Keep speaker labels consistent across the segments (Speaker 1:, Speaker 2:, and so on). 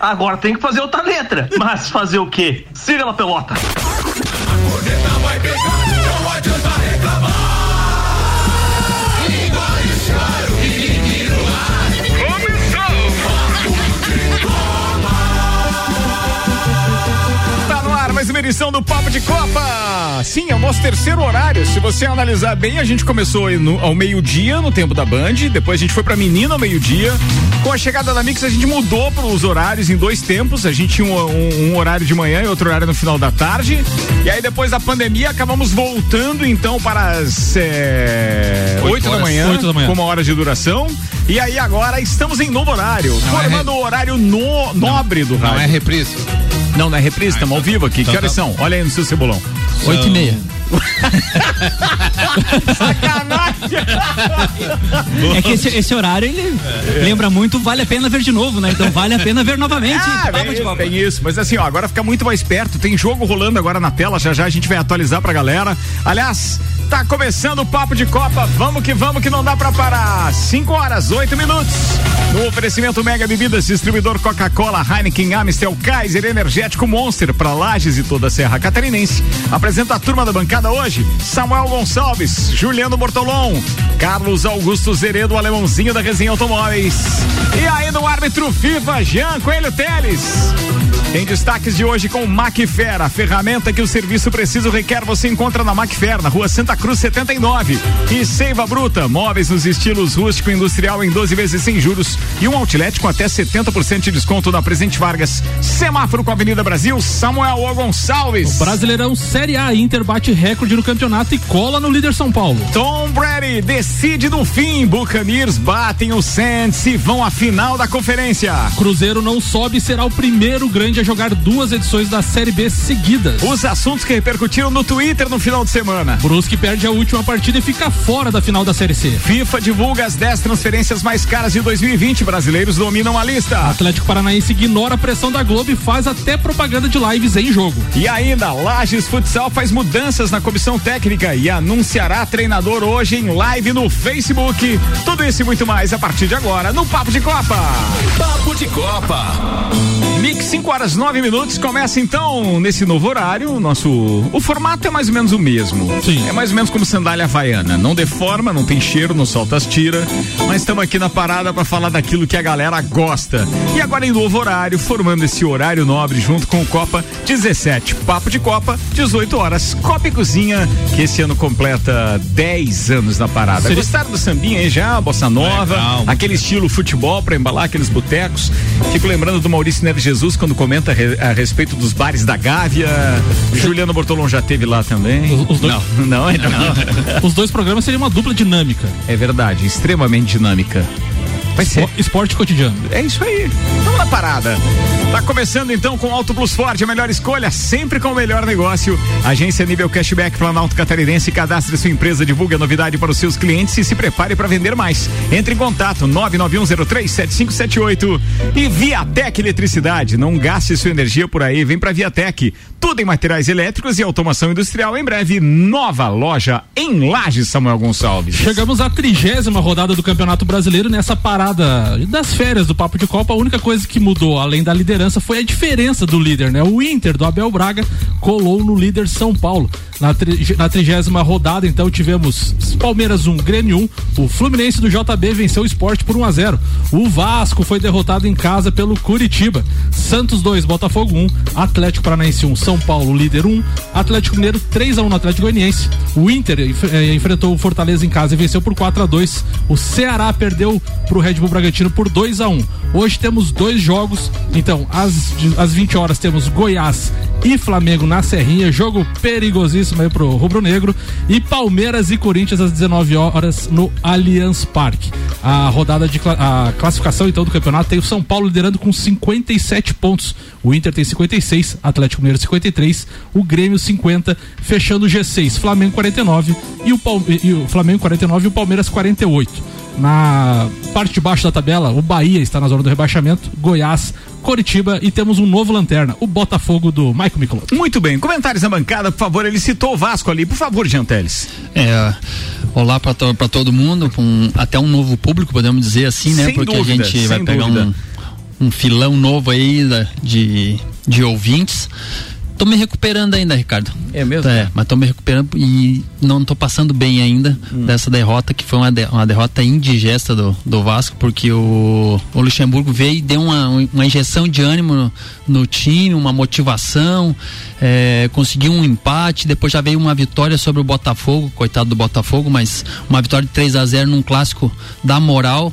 Speaker 1: Agora tem que fazer outra letra. Mas fazer o quê? Siga na pelota. Corneta vai pegar, não adianta reclamar.
Speaker 2: mais uma edição do Papo de Copa. Sim, é o nosso terceiro horário. Se você analisar bem, a gente começou no, ao meio-dia no tempo da Band, depois a gente foi pra Menina ao meio-dia. Com a chegada da Mix, a gente mudou para os horários em dois tempos. A gente tinha um, um, um, horário de manhã e outro horário no final da tarde. E aí, depois da pandemia, acabamos voltando então para as é, 8, da manhã, 8 da manhã, com uma hora de duração. E aí, agora estamos em novo horário, não é formando é re... o horário no, nobre
Speaker 3: não,
Speaker 2: do rádio.
Speaker 3: Não é reprise.
Speaker 2: Não, não é reprise, estamos ao vivo aqui. Então, que horas tá. são? Olha aí no seu cebolão.
Speaker 3: Oito e meia.
Speaker 2: Sacanagem!
Speaker 4: É que esse, esse horário ele é. lembra muito, vale a pena ver de novo, né? Então vale a pena ver novamente.
Speaker 2: Ah, bem, isso, bem isso. Mas assim, ó, agora fica muito mais perto. Tem jogo rolando agora na tela, já já a gente vai atualizar pra galera. Aliás, Tá começando o papo de Copa. Vamos que vamos que não dá para parar. 5 horas, 8 minutos. No oferecimento Mega Bebidas, distribuidor Coca-Cola, Heineken, Amstel, Kaiser, Energético Monster para Lages e toda a Serra Catarinense. Apresenta a turma da bancada hoje: Samuel Gonçalves, Juliano Bortolom, Carlos Augusto Zeredo, alemãozinho da Resenha Automóveis. E aí no árbitro FIFA, Jean Coelho Teles. Tem destaques de hoje com Macfer, a ferramenta que o serviço preciso requer, você encontra na Macfer, na rua Santa Cruz 79. E Seiva Bruta, móveis nos estilos rústico e industrial em 12 vezes sem juros e um outlet com até 70% de desconto na Presente Vargas. Semáforo com a Avenida Brasil, Samuel o Gonçalves.
Speaker 5: O Brasileirão Série A, Inter bate recorde no campeonato e cola no líder São Paulo.
Speaker 2: Tom Brady decide no fim, Buccaneers batem o Saints e vão à final da conferência.
Speaker 5: Cruzeiro não sobe será o primeiro grande a jogar duas edições da Série B seguidas.
Speaker 2: Os assuntos que repercutiram no Twitter no final de semana.
Speaker 5: Brusque perde a última partida e fica fora da final da Série C.
Speaker 2: FIFA divulga as 10 transferências mais caras de 2020. Brasileiros dominam a lista.
Speaker 5: Atlético Paranaense ignora a pressão da Globo e faz até propaganda de lives em jogo.
Speaker 2: E ainda, Lages Futsal faz mudanças na comissão técnica e anunciará treinador hoje em live no Facebook. Tudo isso e muito mais a partir de agora no Papo de Copa.
Speaker 6: Papo de Copa.
Speaker 2: Mix 5 horas 9 minutos. Começa então nesse novo horário. O nosso. O formato é mais ou menos o mesmo.
Speaker 5: Sim.
Speaker 2: É mais ou menos como sandália havaiana. Não deforma, não tem cheiro, não solta as tiras. Mas estamos aqui na parada para falar daquilo que a galera gosta. E agora em novo horário, formando esse horário nobre junto com o Copa 17. Papo de Copa, 18 horas. Copa e Cozinha, que esse ano completa 10 anos na parada. Seria... Gostaram do sambinha aí já? Bossa Nova? Legal. Aquele estilo futebol para embalar aqueles botecos. Fico lembrando do Maurício Neves Jesus quando comenta a respeito dos bares da Gávea. Juliano Bortolom já teve lá também.
Speaker 5: Os, os dois, não, não, é não. Os dois programas seriam uma dupla dinâmica.
Speaker 2: É verdade, extremamente dinâmica.
Speaker 5: Vai ser. Esporte cotidiano.
Speaker 2: É isso aí. Vamos na parada. Tá começando então com Auto Plus Ford, a melhor escolha, sempre com o melhor negócio. Agência Nível Cashback Planalto Catarinense, cadastre sua empresa, divulgue a novidade para os seus clientes e se prepare para vender mais. Entre em contato 991037578 e Viatec Eletricidade. Não gaste sua energia por aí, vem para Viatec. Tudo em materiais elétricos e automação industrial. Em breve, nova loja em Lages, Samuel Gonçalves.
Speaker 5: Chegamos à trigésima rodada do Campeonato Brasileiro nessa parada temporada das férias do Papo de Copa, a única coisa que mudou, além da liderança, foi a diferença do líder, né? O Inter do Abel Braga colou no líder São Paulo. Na, tri, na trigésima rodada, então, tivemos Palmeiras 1, Grêmio 1. O Fluminense do JB venceu o esporte por 1 a 0 O Vasco foi derrotado em casa pelo Curitiba. Santos 2, Botafogo 1. Atlético Paranaense 1, São Paulo líder 1. Atlético Mineiro 3 a 1 no Atlético Goianiense. O Inter eh, enfrentou o Fortaleza em casa e venceu por 4 a 2 O Ceará perdeu pro Red Bull Bragantino por 2 a 1 Hoje temos dois jogos. Então, às, às 20 horas temos Goiás e Flamengo na Serrinha. Jogo perigosíssimo aí pro Rubro Negro. E Palmeiras e Corinthians às 19 horas no Allianz Parque. A rodada de a classificação então do campeonato tem o São Paulo liderando com 57 pontos. O Inter tem 56, Atlético Mineiro 53, o Grêmio 50, fechando o G6, Flamengo 49 e o, Palme e o Flamengo 49 e o Palmeiras 48. Na parte de baixo da tabela, o Bahia está na zona do rebaixamento, Goiás, Coritiba e temos um novo lanterna, o Botafogo do Michael Michelotto.
Speaker 2: Muito bem, comentários na bancada, por favor. Ele citou o Vasco ali, por favor, Gianteles.
Speaker 3: É, olá para to, todo mundo, um, até um novo público, podemos dizer assim, né?
Speaker 2: Sem
Speaker 3: Porque
Speaker 2: dúvida,
Speaker 3: a gente vai pegar
Speaker 2: dúvida.
Speaker 3: um um filão novo aí da- de, de ouvintes. Tô me recuperando ainda, Ricardo.
Speaker 4: É mesmo?
Speaker 3: É, mas tô me recuperando e não tô passando bem ainda dessa derrota, que foi uma, de- uma derrota indigesta do, do Vasco, porque o, o Luxemburgo veio e deu uma, uma injeção de ânimo no, no time, uma motivação, é, conseguiu um empate, depois já veio uma vitória sobre o Botafogo, coitado do Botafogo, mas uma vitória de 3 a 0 num clássico da moral.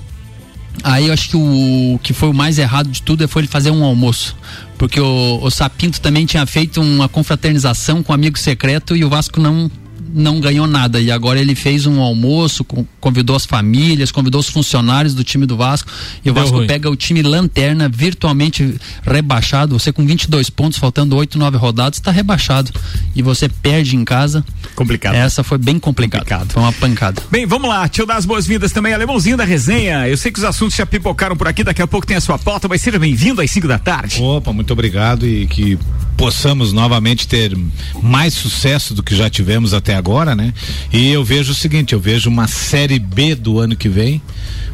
Speaker 3: Aí eu acho que o que foi o mais errado de tudo foi ele fazer um almoço. Porque o, o Sapinto também tinha feito uma confraternização com um amigo secreto e o Vasco não não ganhou nada. E agora ele fez um almoço, convidou as famílias, convidou os funcionários do time do Vasco. E o
Speaker 5: Deu
Speaker 3: Vasco
Speaker 5: ruim.
Speaker 3: pega o time lanterna, virtualmente rebaixado. Você com 22 pontos, faltando 8, 9 rodadas, está rebaixado. E você perde em casa.
Speaker 2: Complicado.
Speaker 3: Essa foi bem complicado.
Speaker 2: Complicado.
Speaker 3: Foi uma pancada.
Speaker 2: Bem, vamos lá, deixa eu dar as boas-vindas também, alemãozinho da resenha. Eu sei que os assuntos já pipocaram por aqui, daqui a pouco tem a sua pauta, mas seja bem-vindo às 5 da tarde.
Speaker 7: Opa, muito obrigado e que possamos novamente ter mais sucesso do que já tivemos até agora, né? E eu vejo o seguinte, eu vejo uma série B do ano que vem,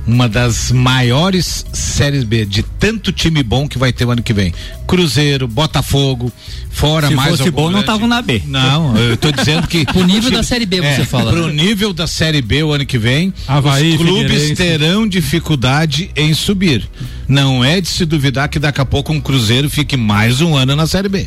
Speaker 7: uma das maiores séries B de tanto time bom que vai ter o ano que vem. Cruzeiro, Botafogo, fora
Speaker 4: Se
Speaker 7: mais
Speaker 4: fosse
Speaker 7: algum
Speaker 4: bom, não
Speaker 7: grande-
Speaker 4: estavam na B.
Speaker 7: Não, eu tô dizendo que
Speaker 3: Pro nível da Série B, você fala.
Speaker 7: Pro nível da Série B o ano que vem,
Speaker 5: Havaí,
Speaker 7: os clubes
Speaker 5: Figueirense.
Speaker 7: terão dificuldade em subir. Não é de se duvidar que daqui a pouco um Cruzeiro fique mais um ano na Série B.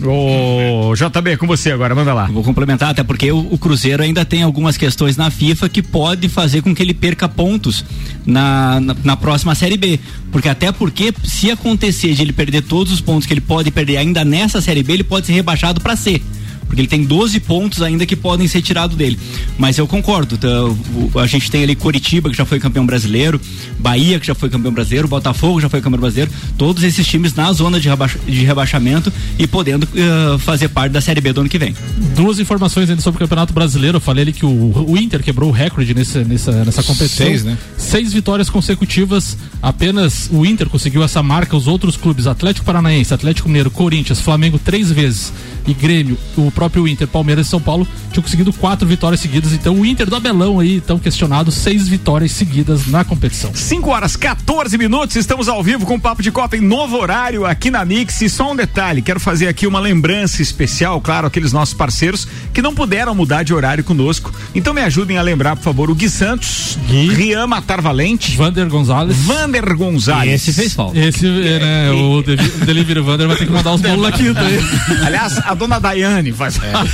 Speaker 2: Ô, JB, com você agora, manda lá.
Speaker 4: Vou complementar, até porque o, o Cruzeiro ainda tem algumas questões na FIFA que pode fazer com que ele perca pontos na, na, na próxima Série B. Porque até porque, se acontecer de ele perder todos os pontos que ele pode perder ainda nessa Série B, ele pode ser rebaixado para C. Porque ele tem 12 pontos ainda que podem ser tirados dele. Mas eu concordo. tá, o- a gente tem ali Coritiba, que já foi campeão brasileiro, Bahia, que já foi campeão brasileiro, Botafogo já foi campeão brasileiro. Todos esses times na zona de, rebaixa- de rebaixamento e podendo eh, fazer parte da Série B do ano que vem.
Speaker 5: Duas informações ainda sobre o Campeonato Brasileiro. Eu falei ali que o, o Inter quebrou o recorde nesse, nessa, nessa competição.
Speaker 7: Seis, né?
Speaker 5: Seis vitórias consecutivas. Apenas o Inter conseguiu essa marca. Os outros clubes, Atlético Paranaense, Atlético Mineiro, Corinthians, Flamengo, três vezes. E Grêmio, o próprio Inter, Palmeiras e São Paulo tinham conseguido quatro vitórias seguidas. Então o Inter do Abelão aí, tão questionado, seis vitórias seguidas na competição.
Speaker 2: 5 horas 14 minutos, estamos ao vivo com o Papo de Copa em novo horário aqui na Mix. E só um detalhe, quero fazer aqui uma lembrança especial, claro, aqueles nossos parceiros que não puderam mudar de horário conosco. Então me ajudem a lembrar, por favor, o Gui Santos,
Speaker 5: Gui.
Speaker 2: Rian Matar Valente,
Speaker 5: Vander Gonzalez.
Speaker 2: Vander Gonzalez.
Speaker 4: Esse fez falta.
Speaker 5: Esse, é, né, o Devi- Delivery Vander vai ter que mandar os bolos na quinta aí.
Speaker 2: Aliás, a dona Daiane faz.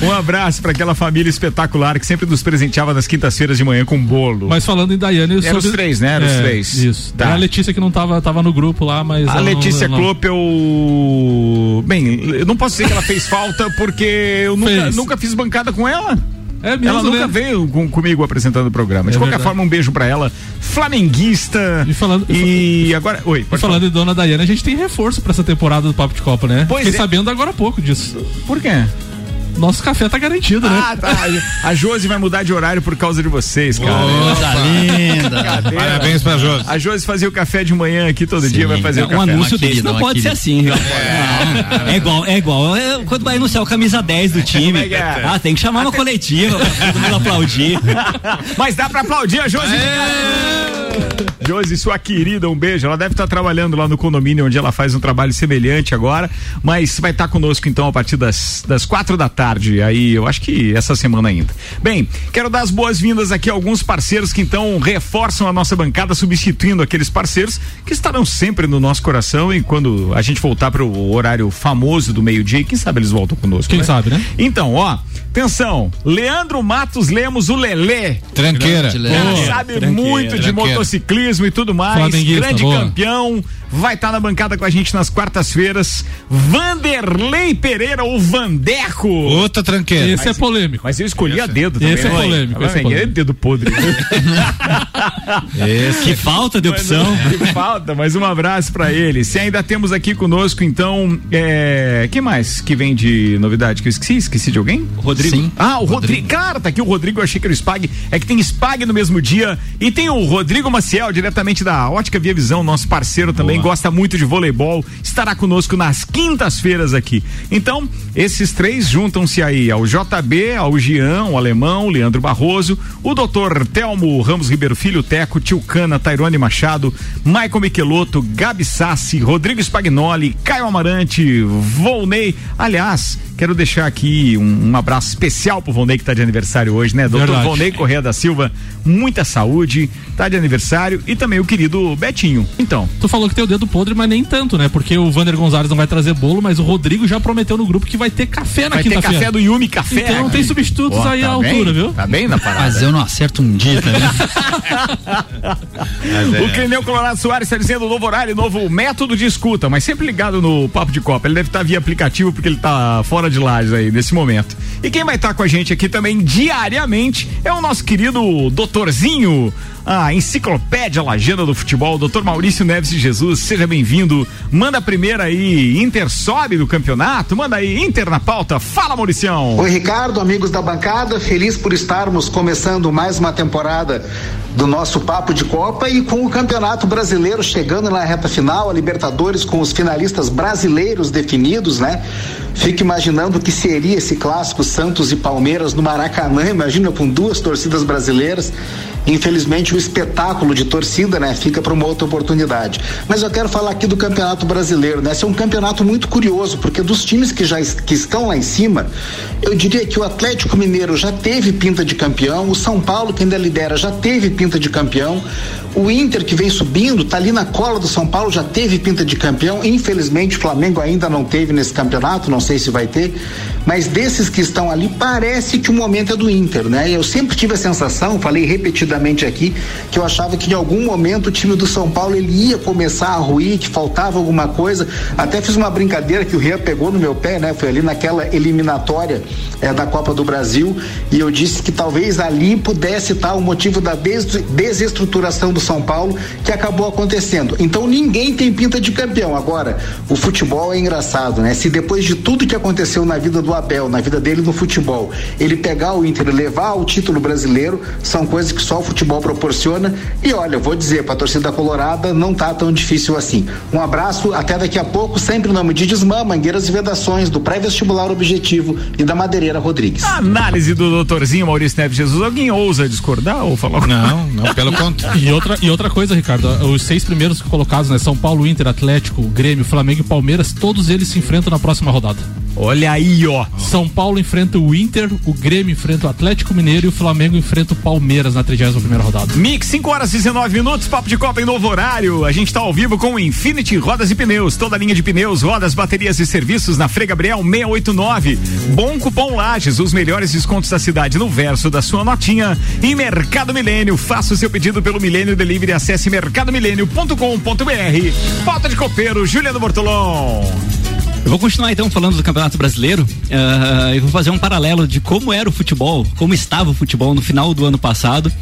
Speaker 2: um abraço para aquela família espetacular que sempre nos presenteava nas quintas-feiras de manhã com bolo.
Speaker 5: Mas falando em Daiane.
Speaker 2: Eram os três, né? Eram os
Speaker 5: É,
Speaker 2: três.
Speaker 5: Isso.
Speaker 2: Tá.
Speaker 5: A Letícia que não tava, tava no grupo lá, mas.
Speaker 2: A Letícia
Speaker 5: não-
Speaker 2: Klopp, eu. Bem, eu não posso dizer que ela fez falta porque eu nunca, nunca fiz bancada com ela.
Speaker 5: É mesmo,
Speaker 2: ela nunca
Speaker 5: né?
Speaker 2: veio com- comigo apresentando o programa. De
Speaker 5: É
Speaker 2: qualquer
Speaker 5: verdade.
Speaker 2: forma, um beijo pra ela. Flamenguista.
Speaker 5: E falando-
Speaker 2: E agora. Oi,
Speaker 5: E
Speaker 2: pode
Speaker 5: falando
Speaker 2: falar.
Speaker 5: de Dona Daiane, a gente tem reforço pra essa temporada do Papo de Copa, né?
Speaker 2: Pois
Speaker 5: Fiquei
Speaker 2: é.
Speaker 5: sabendo agora há pouco disso.
Speaker 2: Por quê?
Speaker 5: Nosso café tá garantido, né?
Speaker 2: Ah, tá. A Josi vai mudar de horário por causa de vocês, cara.
Speaker 3: Coisa linda.
Speaker 7: Parabéns pra Josi.
Speaker 2: A Josi fazia o café de manhã aqui todo dia, vai fazer
Speaker 4: É,
Speaker 2: o
Speaker 4: um
Speaker 2: café.
Speaker 4: anúncio
Speaker 3: Uma
Speaker 4: desse não
Speaker 3: uma
Speaker 4: pode ser assim. Não. É igual, é igual é quando vai anunciar o camisa 10 do time.
Speaker 2: Como é é?
Speaker 4: Ah, tem que chamar uma coletiva pra todo mundo aplaudir.
Speaker 2: Mas dá pra aplaudir a Josi. Josi, sua querida, um beijo. Ela deve estar trabalhando lá no condomínio onde ela faz um trabalho semelhante agora, mas vai estar conosco então a partir das, das quatro da tarde. Aí eu acho que essa semana ainda. Bem, quero dar as boas-vindas aqui a alguns parceiros que então reforçam a nossa bancada, substituindo aqueles parceiros que estarão sempre no nosso coração e quando a gente voltar para o horário famoso do meio-dia, quem sabe eles voltam conosco.
Speaker 5: Quem
Speaker 2: né?
Speaker 5: sabe, né?
Speaker 2: Então, ó, atenção, Leandro Matos Lemos, o Lelê.
Speaker 7: Tranqueira.
Speaker 3: Grande,
Speaker 2: Cara, sabe
Speaker 4: tranqueira,
Speaker 2: muito de
Speaker 7: tranqueira.
Speaker 2: motociclismo e tudo mais. Grande
Speaker 5: boa.
Speaker 2: campeão. Vai estar na bancada com a gente nas quartas-feiras. Vanderlei Pereira, o Vandeco.
Speaker 7: Outra tranqueira.
Speaker 5: Esse é polêmico.
Speaker 2: Mas eu escolhi a dedo também.
Speaker 5: Esse é
Speaker 2: né?
Speaker 5: polêmico, esse é polêmico.
Speaker 2: é dedo podre.
Speaker 4: Que falta de opção.
Speaker 2: Que falta, mas um abraço pra ele. Se ainda temos aqui conosco, então, é... quem mais que vem de novidade que eu esqueci? Esqueci de alguém?
Speaker 4: Rodrigo.
Speaker 3: Sim.
Speaker 2: Ah, o Rodrigo. Cara, tá aqui o Rodrigo, eu achei que era o Spag. É que tem Spag no mesmo dia. E tem o Rodrigo Maciel, diretamente da Ótica Via Visão, nosso parceiro também. Também gosta muito de voleibol, estará conosco nas quintas-feiras aqui. Então, esses três juntam-se aí ao JB, ao Gian, o alemão, Leandro Barroso, o doutor Telmo Ramos Ribeiro Filho, Teco, Tio Cana, Tairone Machado, Michael Michelotto, Gabi Sassi, Rodrigo Spagnoli, Caio Amarante, Volney. Aliás, quero deixar aqui um, um abraço especial pro Volney que está de aniversário hoje, né? Doutor
Speaker 5: Verdade.
Speaker 2: Volney Correia da Silva, muita saúde, tá de aniversário e também o querido Betinho. Então,
Speaker 5: Tu falou que tem o dedo podre, mas nem tanto, né? Porque o Vander Gonzalez não vai trazer bolo, mas o Rodrigo já prometeu no grupo que vai ter café na
Speaker 2: vai ter
Speaker 5: quinta-feira.
Speaker 2: café do Yumi Café.
Speaker 5: Então não tem substitutos
Speaker 2: Ó,
Speaker 5: aí à
Speaker 2: tá bem?
Speaker 5: altura, viu?
Speaker 2: Tá bem na parada.
Speaker 3: Mas eu não acerto um dia também.
Speaker 2: O Clineu Colorado Soares está dizendo novo horário, novo método de escuta, mas sempre ligado no Papo de Copa. Ele deve estar via aplicativo porque ele está fora de lajes aí nesse momento. E quem vai estar com a gente aqui também diariamente é o nosso querido doutorzinho, a enciclopédia lajana do futebol, doutor Maurício Neves de Jesus. Seja bem-vindo. Manda a primeira aí, Inter sobe do campeonato. Manda aí, Inter na pauta. Fala, Mauricião.
Speaker 8: Oi, Ricardo, amigos da bancada, feliz por estarmos começando mais uma temporada do nosso Papo de Copa e com o Campeonato Brasileiro chegando na reta final, a Libertadores com os finalistas brasileiros definidos, né? Fico imaginando o que seria esse clássico Santos e Palmeiras no Maracanã, imagina com duas torcidas brasileiras. Infelizmente o espetáculo de torcida, né, fica para uma outra oportunidade. Mas eu quero falar aqui do Campeonato Brasileiro, né? Esse é um campeonato muito curioso, porque dos times que já que estão lá em cima, eu diria que o Atlético Mineiro já teve pinta de campeão, o São Paulo que ainda lidera já teve pinta de campeão, o Inter que vem subindo, tá ali na cola do São Paulo, já teve pinta de campeão. Infelizmente o Flamengo ainda não teve nesse campeonato, não sei se vai ter, mas desses que estão ali parece que o momento é do Inter, né? Eu sempre tive a sensação, falei repetidamente aqui, que eu achava que em algum momento o time do São Paulo ele ia começar a ruir, que faltava alguma coisa. Até fiz uma brincadeira que o Rian pegou no meu pé, né? Foi ali naquela eliminatória eh, da Copa do Brasil e eu disse que talvez ali pudesse estar o motivo da des- desestruturação do São Paulo que acabou acontecendo. Então ninguém tem pinta de campeão. Agora, o futebol é engraçado, né? Se depois de tudo que aconteceu na vida do Abel, na vida dele no futebol, ele pegar o Inter e levar o título brasileiro, são coisas que só o futebol proporciona. E olha, eu vou dizer, para a torcida colorada não tá tão difícil assim. Um abraço, até daqui a pouco, sempre em nome de Desmã, Mangueiras e Vedações, do pré-vestibular Objetivo e da Madeireira Rodrigues.
Speaker 2: Análise do doutorzinho Maurício Neves Jesus. Alguém ousa discordar ou falar
Speaker 7: Não, não, pelo contrário.
Speaker 5: E outra, e outra coisa, Ricardo, os seis primeiros colocados, né? São Paulo, Inter, Atlético, Grêmio, Flamengo e Palmeiras, todos eles se enfrentam na próxima rodada.
Speaker 2: Olha aí, ó.
Speaker 5: São Paulo enfrenta o Inter, o Grêmio enfrenta o Atlético Mineiro e o Flamengo enfrenta o Palmeiras na 31 primeira rodada.
Speaker 2: Mix, 5 horas e 19 minutos, papo de Copa em novo horário. A gente tá ao vivo com o Infinity Rodas e Pneus. Toda a linha de pneus, rodas, baterias e serviços na Frei Gabriel 689. Bom cupom Lages, os melhores descontos da cidade no verso da sua notinha. E Mercado Milênio, faça o seu pedido pelo Milênio Delivery, acesse mercadomilênio.com.br. Pauta de copeiro, Juliano Bortolom.
Speaker 4: Eu vou continuar então falando do Campeonato Brasileiro. ah, eu vou fazer um paralelo de como era o futebol, como estava o futebol no final do ano passado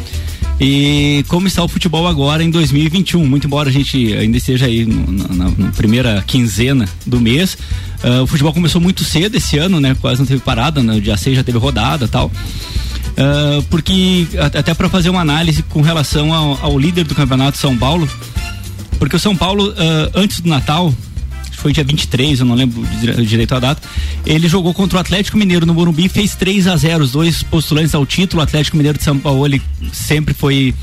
Speaker 4: e como está o futebol agora em 2021. Muito embora a gente ainda esteja aí no- na, na- primeira quinzena do mês, ah, o futebol começou muito cedo esse ano, né? Quase não teve parada, no dia 6 já teve rodada tal. Ah, porque até para fazer uma análise com relação ao, ao líder do campeonato São Paulo, porque o São Paulo ah, antes do Natal foi dia 23, eu não lembro dire- direito a data. Ele jogou contra o Atlético Mineiro no Morumbi, fez 3 a 0 os dois postulantes ao título. O Atlético Mineiro de São Paulo ele sempre foi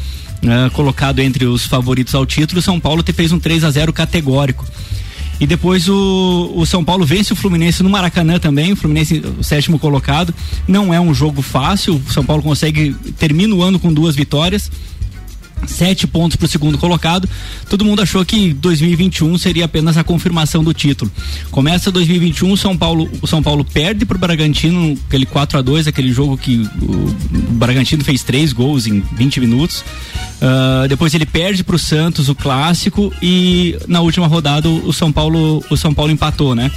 Speaker 4: ah, colocado entre os favoritos ao título. O São Paulo fez um 3 a 0 categórico. E depois o, o São Paulo vence o Fluminense no Maracanã também, o Fluminense, o sétimo colocado. Não é um jogo fácil, o São Paulo consegue, termina o ano com duas vitórias sete pontos para o segundo colocado. Todo mundo achou que 2021 seria apenas a confirmação do título. Começa 2021, São Paulo, o São Paulo perde para o Bragantino, aquele 4 a 2 aquele jogo que o, Bragantino fez três gols em 20 minutos. Ah, depois ele perde para o Santos o clássico e na última rodada o São Paulo, o São Paulo empatou, né?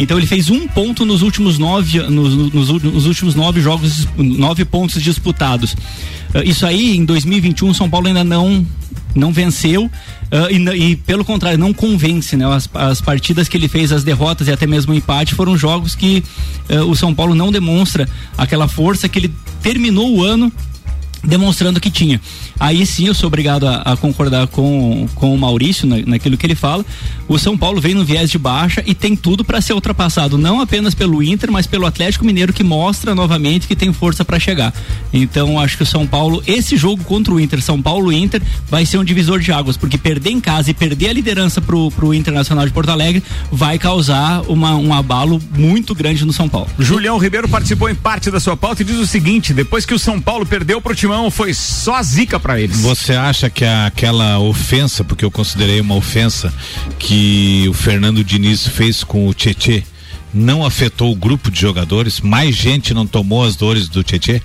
Speaker 4: Então ele fez um ponto nos últimos nove, nos, nos, nos últimos nove jogos, nove pontos disputados. Ah, isso aí, em 2021, o São Paulo ainda não não venceu ah, e, e, pelo contrário não convence né as, as partidas que ele fez as derrotas e até mesmo o empate foram jogos que ah, o São Paulo não demonstra aquela força que ele terminou o ano demonstrando que tinha. Aí sim eu sou obrigado a, a concordar com, com o Maurício na, naquilo que ele fala. O São Paulo vem no viés de baixa e tem tudo para ser ultrapassado, não apenas pelo Inter, mas pelo Atlético Mineiro que mostra novamente que tem força para chegar. Então acho que o São Paulo, esse jogo contra o Inter, São Paulo Inter, vai ser um divisor de águas, porque perder em casa e perder a liderança pro, pro Internacional de Porto Alegre vai causar uma, um abalo muito grande no São Paulo.
Speaker 2: Julião Ribeiro participou em parte da sua pauta e diz o seguinte: depois que o São Paulo perdeu pro Timão, foi só zica para eles.
Speaker 7: Você acha que aquela ofensa, porque eu considerei uma ofensa, que o Fernando Diniz fez com o Tietê, não afetou o grupo de jogadores? Mais gente não tomou as dores do Tietê?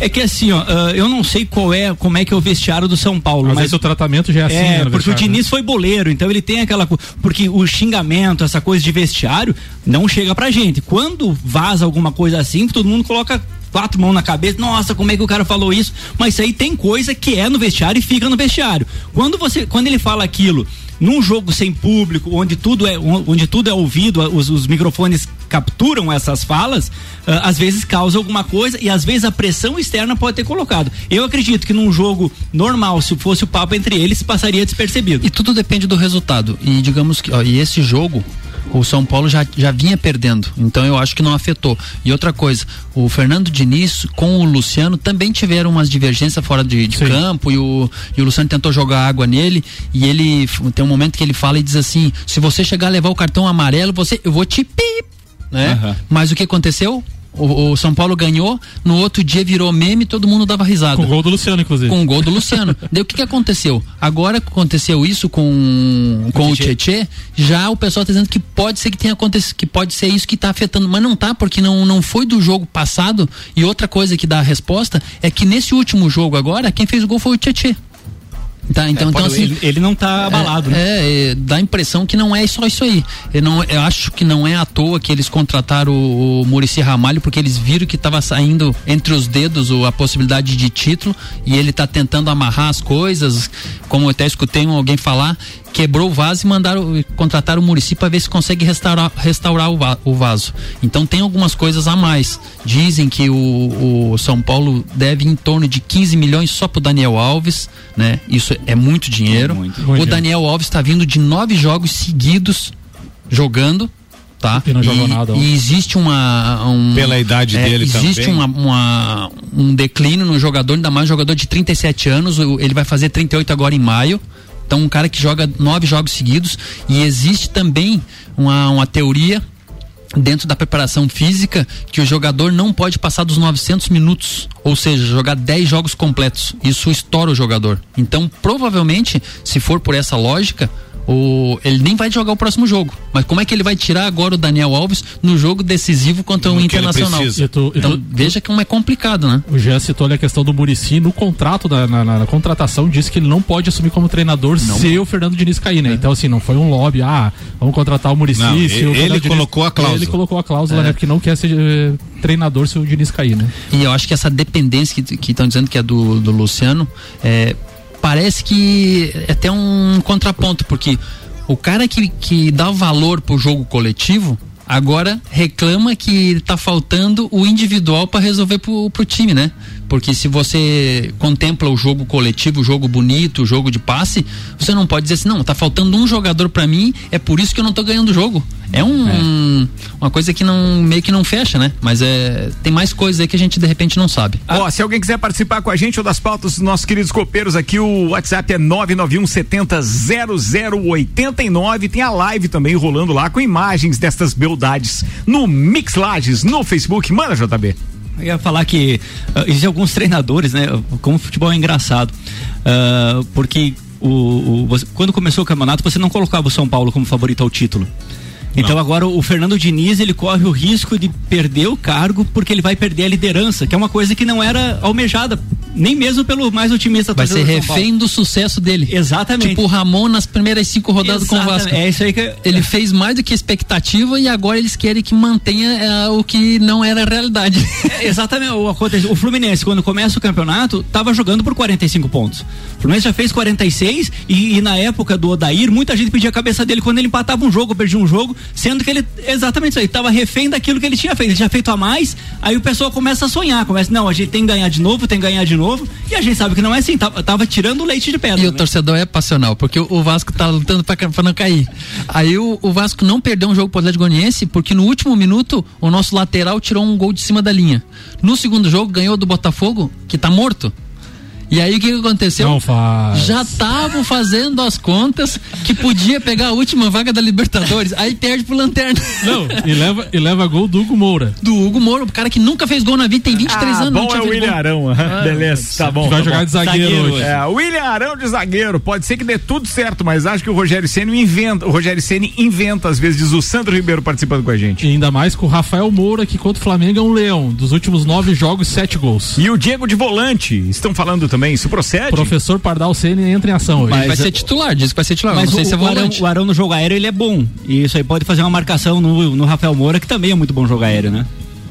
Speaker 4: É que assim, ó, uh, eu não sei qual é, como é que é o vestiário do São Paulo,
Speaker 5: Às
Speaker 4: mas
Speaker 5: vezes o tratamento já é assim.
Speaker 4: é,
Speaker 5: né,
Speaker 4: porque o Diniz foi boleiro, então ele tem aquela porque o xingamento, essa coisa de vestiário não chega pra gente. Quando vaza alguma coisa assim, todo mundo coloca quatro mãos na cabeça, nossa, como é que o cara falou isso? Mas isso aí tem coisa que é no vestiário e fica no vestiário. Quando você, quando ele fala aquilo num jogo sem público, onde tudo é, onde tudo é ouvido, os, os microfones capturam essas falas, ah, às vezes causa alguma coisa e às vezes a pressão externa pode ter colocado. Eu acredito que num jogo normal, se fosse o papo entre eles, passaria despercebido.
Speaker 3: E tudo depende do resultado. E digamos que, ó, e esse jogo, o São Paulo já, já vinha perdendo. Então eu acho que não afetou. E outra coisa, o Fernando Diniz com o Luciano também tiveram umas divergências fora de, de campo e o, e o Luciano tentou jogar água nele e ele tem um momento que ele fala e diz assim: se você chegar a levar o cartão amarelo, você eu vou te pip, né?
Speaker 4: Aham.
Speaker 3: Mas o que aconteceu? O, o São Paulo ganhou, no outro dia virou meme e todo mundo dava risada.
Speaker 5: Com o gol do Luciano, inclusive.
Speaker 3: Com o gol do Luciano. Daí o que, que aconteceu? Agora que aconteceu isso com, com o Tietê, já o pessoal está dizendo que pode ser que tenha acontecido, que pode ser isso que está afetando, mas não tá, porque não, não foi do jogo passado. E outra coisa que dá a resposta é que nesse último jogo agora, quem fez o gol foi o Tietê. Tá, então, então
Speaker 4: Pode-
Speaker 3: assim,
Speaker 4: ele, ele não tá abalado,
Speaker 3: é,
Speaker 4: né?
Speaker 3: é, é, dá a impressão que não é só isso aí. Eu, não, eu acho que não é à toa que eles contrataram o, o Murici Ramalho, porque eles viram que estava saindo entre os dedos o- a possibilidade de título e ele está tentando amarrar as coisas. Como eu até escutei alguém falar, quebrou o vaso e mandaram contratar o Murici para ver se consegue restaurar, restaurar o, va- o vaso. Então tem algumas coisas a mais. Dizem que o, o São Paulo deve em torno de 15 milhões só pro Daniel Alves, né? Isso é muito dinheiro.
Speaker 4: Muito.
Speaker 5: Muito
Speaker 3: o Daniel Alves está vindo de nove jogos seguidos jogando. Tá?
Speaker 5: E não jogou nada, ó.
Speaker 3: e existe uma. Um,
Speaker 7: Pela idade
Speaker 3: é,
Speaker 7: dele
Speaker 3: existe
Speaker 7: também.
Speaker 3: uma, uma- um declínio no jogador, ainda mais um jogador de 37 anos. Ele vai fazer 38 agora em maio. Então, um cara que joga nove jogos seguidos. E existe também uma, uma teoria dentro da preparação física que o jogador não pode passar dos 900 minutos, ou seja, jogar 10 jogos completos. Isso estoura o jogador. Então, provavelmente, se for por essa lógica, o, ele nem vai jogar o próximo jogo. Mas como é que ele vai tirar agora o Daniel Alves no jogo decisivo contra o
Speaker 7: No
Speaker 3: Internacional? Então, veja como é complicado, né?
Speaker 5: O Jean citou ali a questão do Murici no contrato, da, na, na- na contratação, disse que ele não pode assumir como treinador se o Fernando Diniz cair, né? Então, assim, não foi um lobby, ah, vamos contratar o Murici.
Speaker 7: Não,
Speaker 5: se
Speaker 7: ele-
Speaker 5: o Fernando
Speaker 7: ele colocou a cláusula.
Speaker 5: Ele colocou a cláusula, né? Porque não quer ser eh, treinador se o Diniz cair, né?
Speaker 3: E eu acho que essa dependência que estão dizendo que é do, do Luciano, é, parece que é até um contraponto, porque o cara que, que dá valor pro jogo coletivo agora reclama que tá faltando o individual para resolver pro, pro time, né? Porque se você contempla o jogo coletivo, o jogo bonito, o jogo de passe, você não pode dizer assim, não, tá faltando um jogador para mim, é por isso que eu não tô ganhando o jogo. É um uma coisa que não meio que não fecha, né? Mas é tem mais coisas aí que a gente de repente não sabe.
Speaker 2: Ó, se alguém quiser participar com a gente ou das pautas dos nossos queridos copeiros aqui, o WhatsApp é 991 70 0089. Tem a live também rolando lá com imagens destas beldades no Mix Lages, no Facebook. Manda, JB.
Speaker 4: Eu ia falar que ah, existem alguns treinadores, né? Como o futebol é engraçado. Ah, porque o, o- você- quando começou o campeonato, você não colocava o São Paulo como favorito ao título. Então agora o Fernando Diniz ele corre o risco de perder o cargo porque ele vai perder a liderança, que é uma coisa que não era almejada, nem mesmo pelo mais otimista
Speaker 3: Vai ser refém do sucesso dele.
Speaker 4: Exatamente.
Speaker 3: Tipo o Ramon nas primeiras cinco rodadas com o
Speaker 4: Exatamente.
Speaker 3: Vasco.
Speaker 4: É isso aí que
Speaker 3: Ele fez mais do que expectativa e agora eles querem que mantenha é, o que não era a realidade.
Speaker 4: É, Exatamente, o, o Fluminense, quando começa o campeonato, tava jogando por 45 pontos. O Fluminense já fez 46 e, e na época do Odair, muita gente pedia a cabeça dele quando ele empatava um jogo, perdia um jogo, sendo que ele, exatamente isso aí, tava refém daquilo que ele tinha feito. Ele tinha feito a mais, aí o pessoal começa a sonhar, começa, não, a gente tem que ganhar de novo, tem que ganhar de novo. Novo. E a gente sabe que não é assim, tava, tava tirando o leite de pedra.
Speaker 3: E o
Speaker 4: né?
Speaker 3: torcedor é passional, porque o, o Vasco tá lutando pra, pra não cair. Aí o, o Vasco não perdeu um jogo pro Atlético Goianiense, porque no último minuto o nosso lateral tirou um gol de cima da linha. No segundo jogo ganhou do Botafogo, que tá morto. E aí o que, que aconteceu?
Speaker 5: Não faz.
Speaker 3: Já estavam fazendo as contas que podia pegar a última vaga da Libertadores. Aí perde pro Lanterna.
Speaker 5: Não, e leva, e leva gol do Hugo Moura.
Speaker 3: Do Hugo Moura, o cara que nunca fez gol na vida, tem 23
Speaker 2: Ah,
Speaker 3: anos. não
Speaker 2: bom
Speaker 3: tinha
Speaker 2: é o William
Speaker 3: gol.
Speaker 2: Arão. aham. Beleza, tá bom.
Speaker 5: que vai
Speaker 2: tá
Speaker 5: jogar
Speaker 2: bom.
Speaker 5: de zagueiro,
Speaker 4: Zagueiro
Speaker 5: hoje.
Speaker 2: É, William Arão de zagueiro, pode ser que dê tudo certo, mas acho que o Rogério Ceni inventa, o Rogério Ceni inventa às vezes, diz o Sandro Ribeiro participando com a gente.
Speaker 5: E ainda mais com o Rafael Moura, que contra o Flamengo é um leão. Dos últimos nove jogos, sete gols.
Speaker 2: E o Diego de volante, estão falando também, isso procede?
Speaker 5: Professor Pardal Ceni entra em ação hoje.
Speaker 3: Ele vai
Speaker 4: Mas,
Speaker 3: ser titular, diz que vai ser titular.
Speaker 4: Mas
Speaker 3: não sei
Speaker 4: o,
Speaker 3: se é
Speaker 4: o, Arão, o Arão no jogo aéreo ele é bom. E isso aí pode fazer uma marcação no, no Rafael Moura, que também é muito bom jogo aéreo, né?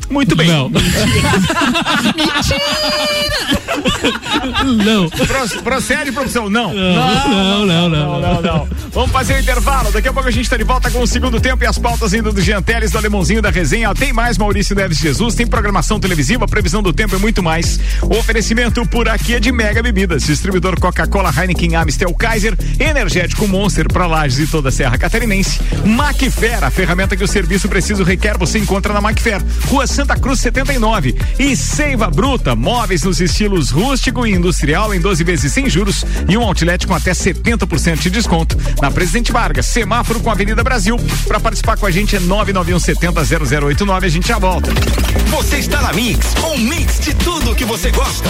Speaker 2: Muito bem.
Speaker 5: Não. não.
Speaker 2: Pro- procede, profissão? Não.
Speaker 5: Não, não, não,
Speaker 2: Não, não, não. Vamos fazer o intervalo. Daqui a pouco a gente está de volta com o segundo tempo e as pautas indo do Jean Teles, do Alemãozinho da Resenha. Tem mais Maurício Neves Jesus, tem programação televisiva, previsão do tempo e muito mais. O oferecimento por aqui é de Mega Bebidas, distribuidor Coca-Cola, Heineken, Amstel, Kaiser, Energético Monster para Lages e toda a Serra Catarinense. Macfer, a ferramenta que o serviço preciso requer, você encontra na Macfer, Rua Santa Cruz 79. E Seiva Bruta, móveis nos estilos rústico e industrial em 12 vezes sem juros e um outlet com até 70% de desconto. Na Presidente Vargas, semáforo com a Avenida Brasil. Para participar com a gente é 991 70 0089. A gente já volta.
Speaker 6: Você está na Mix, um mix de tudo que você gosta.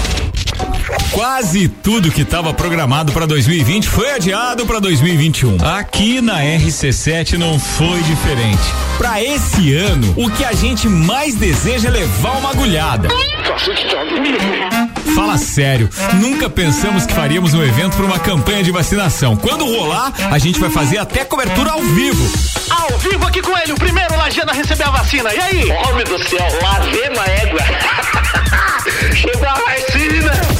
Speaker 9: Quase tudo que estava programado para 2020 foi adiado para 2021. Aqui na RC7 não foi diferente. Para esse ano, o que a gente mais deseja é levar uma agulhada. Fala sério, nunca pensamos que faríamos um evento para uma campanha de vacinação. Quando rolar, a gente vai fazer até cobertura ao vivo.
Speaker 1: Ao vivo aqui com ele, o primeiro Lajana a receber a vacina. E aí? Homem do céu, lavei uma égua. Chegou a vacina.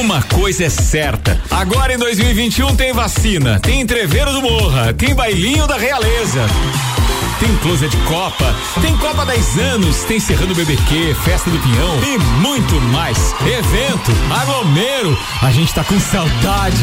Speaker 9: Uma coisa é certa. Agora em 2021 tem vacina, tem entreveiro do Morra, tem bailinho da Realeza. Tem closet de Copa, tem Copa 10 anos, tem Serrano BBQ, Festa do Pinhão e muito mais. Evento, aglomero, a gente tá com saudade.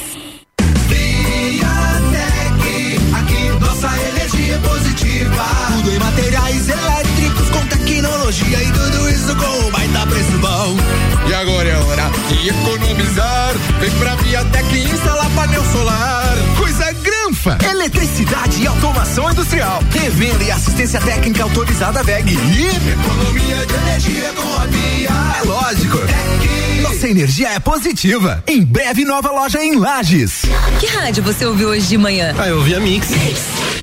Speaker 10: tecnologia e tudo isso com um baita preço bom. E agora é hora de economizar. Vem pra Viatec instalar painel solar. Coisa granfa. Eletricidade e automação industrial. Revenda e assistência técnica autorizada VEG. E economia de energia com a Via. É lógico. Nossa energia é positiva. Em breve, nova loja em Lages.
Speaker 11: Que rádio você ouviu hoje de manhã?
Speaker 10: Ah, eu ouvi a Mix.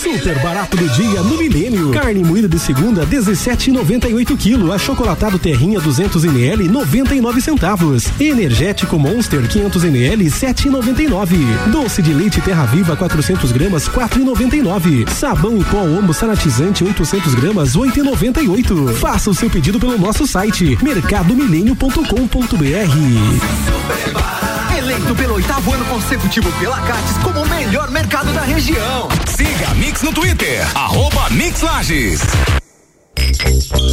Speaker 12: Super barato do dia no Milênio. Carne moída de segunda 17,98 kg. Achocolatado Terrinha 200 ml 99 centavos. Energético Monster 500 ml 7,99. Doce de leite Terra Viva 400 gramas 4,99. Sabão em pó Omo sanatizante 800 gramas 8,98. Faça o seu pedido pelo nosso site mercadomilênio.com.br.
Speaker 6: Eleito pelo oitavo ano consecutivo pela Cates como o melhor mercado da região. Siga a Mix no Twitter, arroba Mix Lages.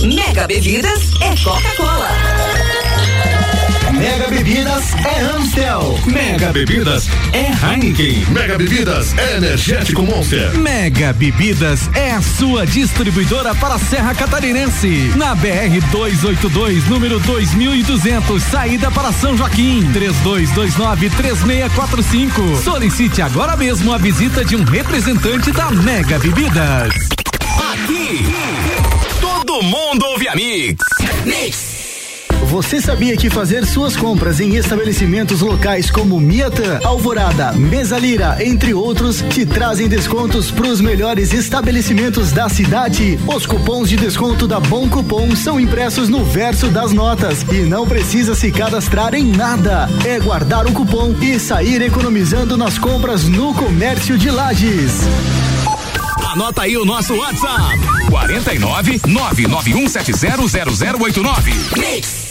Speaker 11: Mega Bebidas é Coca-Cola.
Speaker 6: Mega Bebidas é Amstel. Mega Bebidas é Heineken.
Speaker 13: Mega Bebidas é Energético Monster.
Speaker 14: Mega Bebidas é a sua distribuidora para a Serra Catarinense. Na BR 282, número 2200, saída para São Joaquim. 32293645. Solicite agora mesmo a visita de um representante da Mega Bebidas.
Speaker 6: Aqui, todo mundo ouve a Mix. Mix.
Speaker 15: Você sabia que fazer suas compras em estabelecimentos locais como Miatã, Alvorada, Mesa Lira, entre outros, te trazem descontos para os melhores estabelecimentos da cidade? Os cupons de desconto da Bom Cupom são impressos no verso das notas e não precisa se cadastrar em nada. É guardar o cupom e sair economizando nas compras no comércio de Lages.
Speaker 6: Anota aí o nosso WhatsApp: 49 991700089. Mix.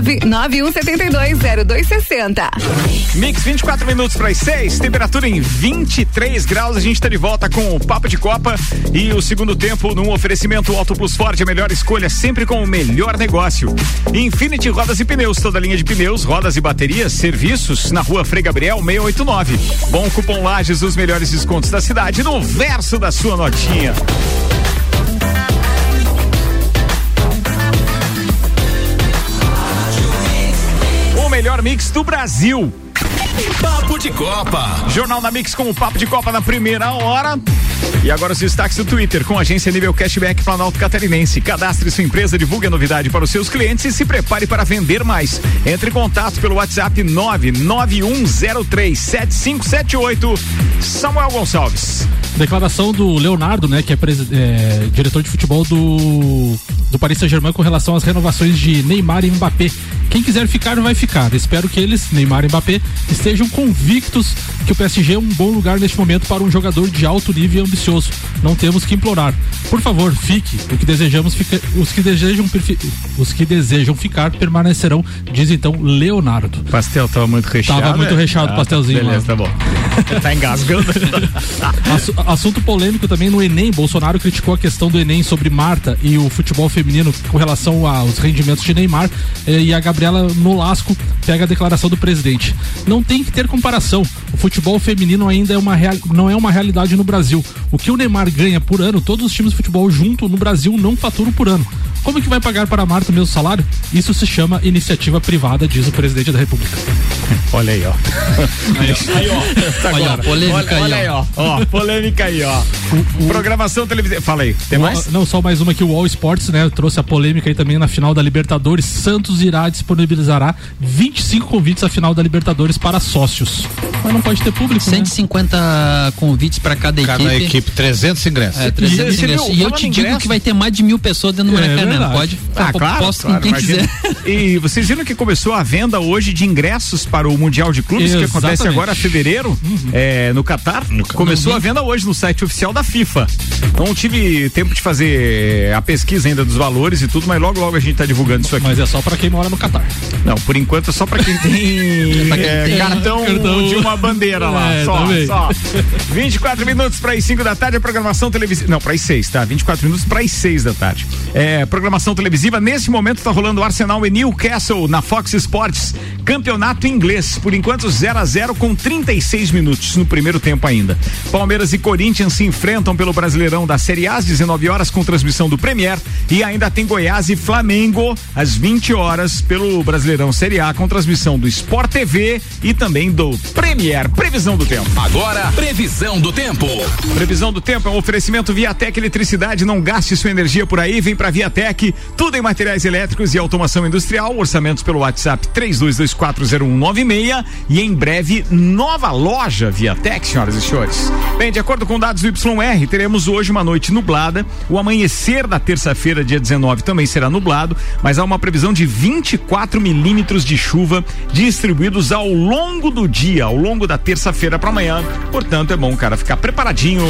Speaker 11: 991720260.
Speaker 2: Mix 24 minutos para as 6, temperatura em 23 graus. A gente está de volta com o Papo de Copa e o segundo tempo num oferecimento Auto Plus Ford, a melhor escolha sempre com o melhor negócio. Infinity Rodas e Pneus, toda linha de pneus, rodas e baterias, serviços na rua Frei Gabriel 689. Bom cupom Lages, os melhores descontos da cidade no verso da sua notinha. Melhor mix do Brasil.
Speaker 6: Papo de Copa.
Speaker 2: Jornal da Mix com o Papo de Copa na primeira hora. E agora os destaques do Twitter com a agência nível cashback Planalto Catarinense. Cadastre sua empresa, divulgue a novidade para os seus clientes e se prepare para vender mais. Entre em contato pelo WhatsApp 991037578. Samuel Gonçalves.
Speaker 5: Declaração do Leonardo, né, que é, é, diretor de futebol do, do Paris Saint-Germain com relação às renovações de Neymar e Mbappé. Quem quiser ficar, vai ficar. Espero que eles, Neymar e Mbappé, estejam convictos que o PSG é um bom lugar neste momento para um jogador de alto nível e ambicioso. Não temos que implorar. Por favor, fique. O que desejamos fica, os que desejam os que desejam ficar permanecerão, diz então Leonardo.
Speaker 2: O pastel tava muito recheado.
Speaker 5: Tava muito
Speaker 2: né?
Speaker 5: recheado o
Speaker 2: Ah,
Speaker 5: pastelzinho.
Speaker 2: Beleza,
Speaker 5: lá.
Speaker 2: tá bom. tá engasgando.
Speaker 5: Assu- assunto polêmico também no Enem. Bolsonaro criticou a questão do Enem sobre Marta e o futebol feminino com relação aos rendimentos de Neymar. eh, E a Gabriela Nolasco pega a declaração do presidente. Não tem que ter comparação. O futebol feminino ainda é uma real- não é uma realidade no Brasil. O que o Neymar ganha por ano, todos os times de futebol junto no Brasil não faturam por ano. Como que vai pagar para Marta o mesmo salário? Isso se chama iniciativa privada, diz o presidente da República.
Speaker 2: Olha aí, ó.
Speaker 5: Aí, ó. Aí, ó.
Speaker 2: Tá
Speaker 5: Olha, polêmica
Speaker 2: olha,
Speaker 5: aí,
Speaker 2: olha
Speaker 5: ó.
Speaker 2: aí, ó. Ó, polêmica aí, ó. Programação televisiva. Fala aí, tem
Speaker 5: O-
Speaker 2: mais?
Speaker 5: Não, só mais uma que o All Sports, né, trouxe a polêmica aí também na final da Libertadores. Santos irá disponibilizará 25 convites à final da Libertadores para sócios. Mas não pode ter público, né?
Speaker 3: 150 convites para cada,
Speaker 7: Cada
Speaker 3: equipe.
Speaker 7: equipe, 300 ingressos.
Speaker 3: É, 300
Speaker 2: você
Speaker 3: ingressos. E eu te digo
Speaker 2: ingresso-
Speaker 3: que vai ter mais de mil pessoas dentro do
Speaker 2: É
Speaker 3: Maracanã. Pode,
Speaker 2: Ah, claro,
Speaker 3: posso
Speaker 2: claro,
Speaker 3: com quem
Speaker 2: imagina.
Speaker 3: quiser.
Speaker 2: E vocês viram que começou a venda hoje de ingressos para para o Mundial de Clubes, que acontece
Speaker 5: Exatamente.
Speaker 2: agora em fevereiro, é, no Catar. Começou a venda hoje no site oficial da FIFA. Não tive tempo de fazer a pesquisa ainda dos valores e tudo, mas logo, logo a gente tá divulgando isso aqui.
Speaker 5: Mas é só pra quem mora no Catar.
Speaker 2: Não, por enquanto é só pra quem tem,
Speaker 5: Pra quem
Speaker 2: é,
Speaker 5: tem
Speaker 2: cartão,
Speaker 5: cartão.
Speaker 2: de uma bandeira lá.
Speaker 5: É,
Speaker 2: só,
Speaker 5: também.
Speaker 2: só. 24 minutos para as 5 da tarde, a programação televisiva. Não, para as 6, tá? 24 minutos para as 6 da tarde. É, programação televisiva. Nesse momento tá rolando Arsenal e Newcastle na Fox Sports. Campeonato inglês. Por enquanto, 0 a 0 com 36 minutos no primeiro tempo ainda. Palmeiras e Corinthians se enfrentam pelo Brasileirão da Série A às 19 horas com transmissão do Premier. E ainda tem Goiás e Flamengo às 20 horas pelo Brasileirão Série A com transmissão do Sport TV e também do Premier. Previsão do tempo.
Speaker 6: Agora, previsão do tempo.
Speaker 2: Previsão do tempo é um oferecimento Viatec Eletricidade. Não gaste sua energia por aí. Vem pra Viatec. Tudo em materiais elétricos e automação industrial. Orçamentos pelo WhatsApp 32240196. E em breve, nova loja Viatec, senhoras e senhores. Bem, de acordo com dados do YR, teremos hoje uma noite nublada. O amanhecer da terça-feira, dia 19, também será nublado. Mas há uma previsão de 24 milímetros de chuva distribuídos ao longo do dia, ao longo da terça-feira para amanhã. Portanto, é bom, cara, ficar preparadinho.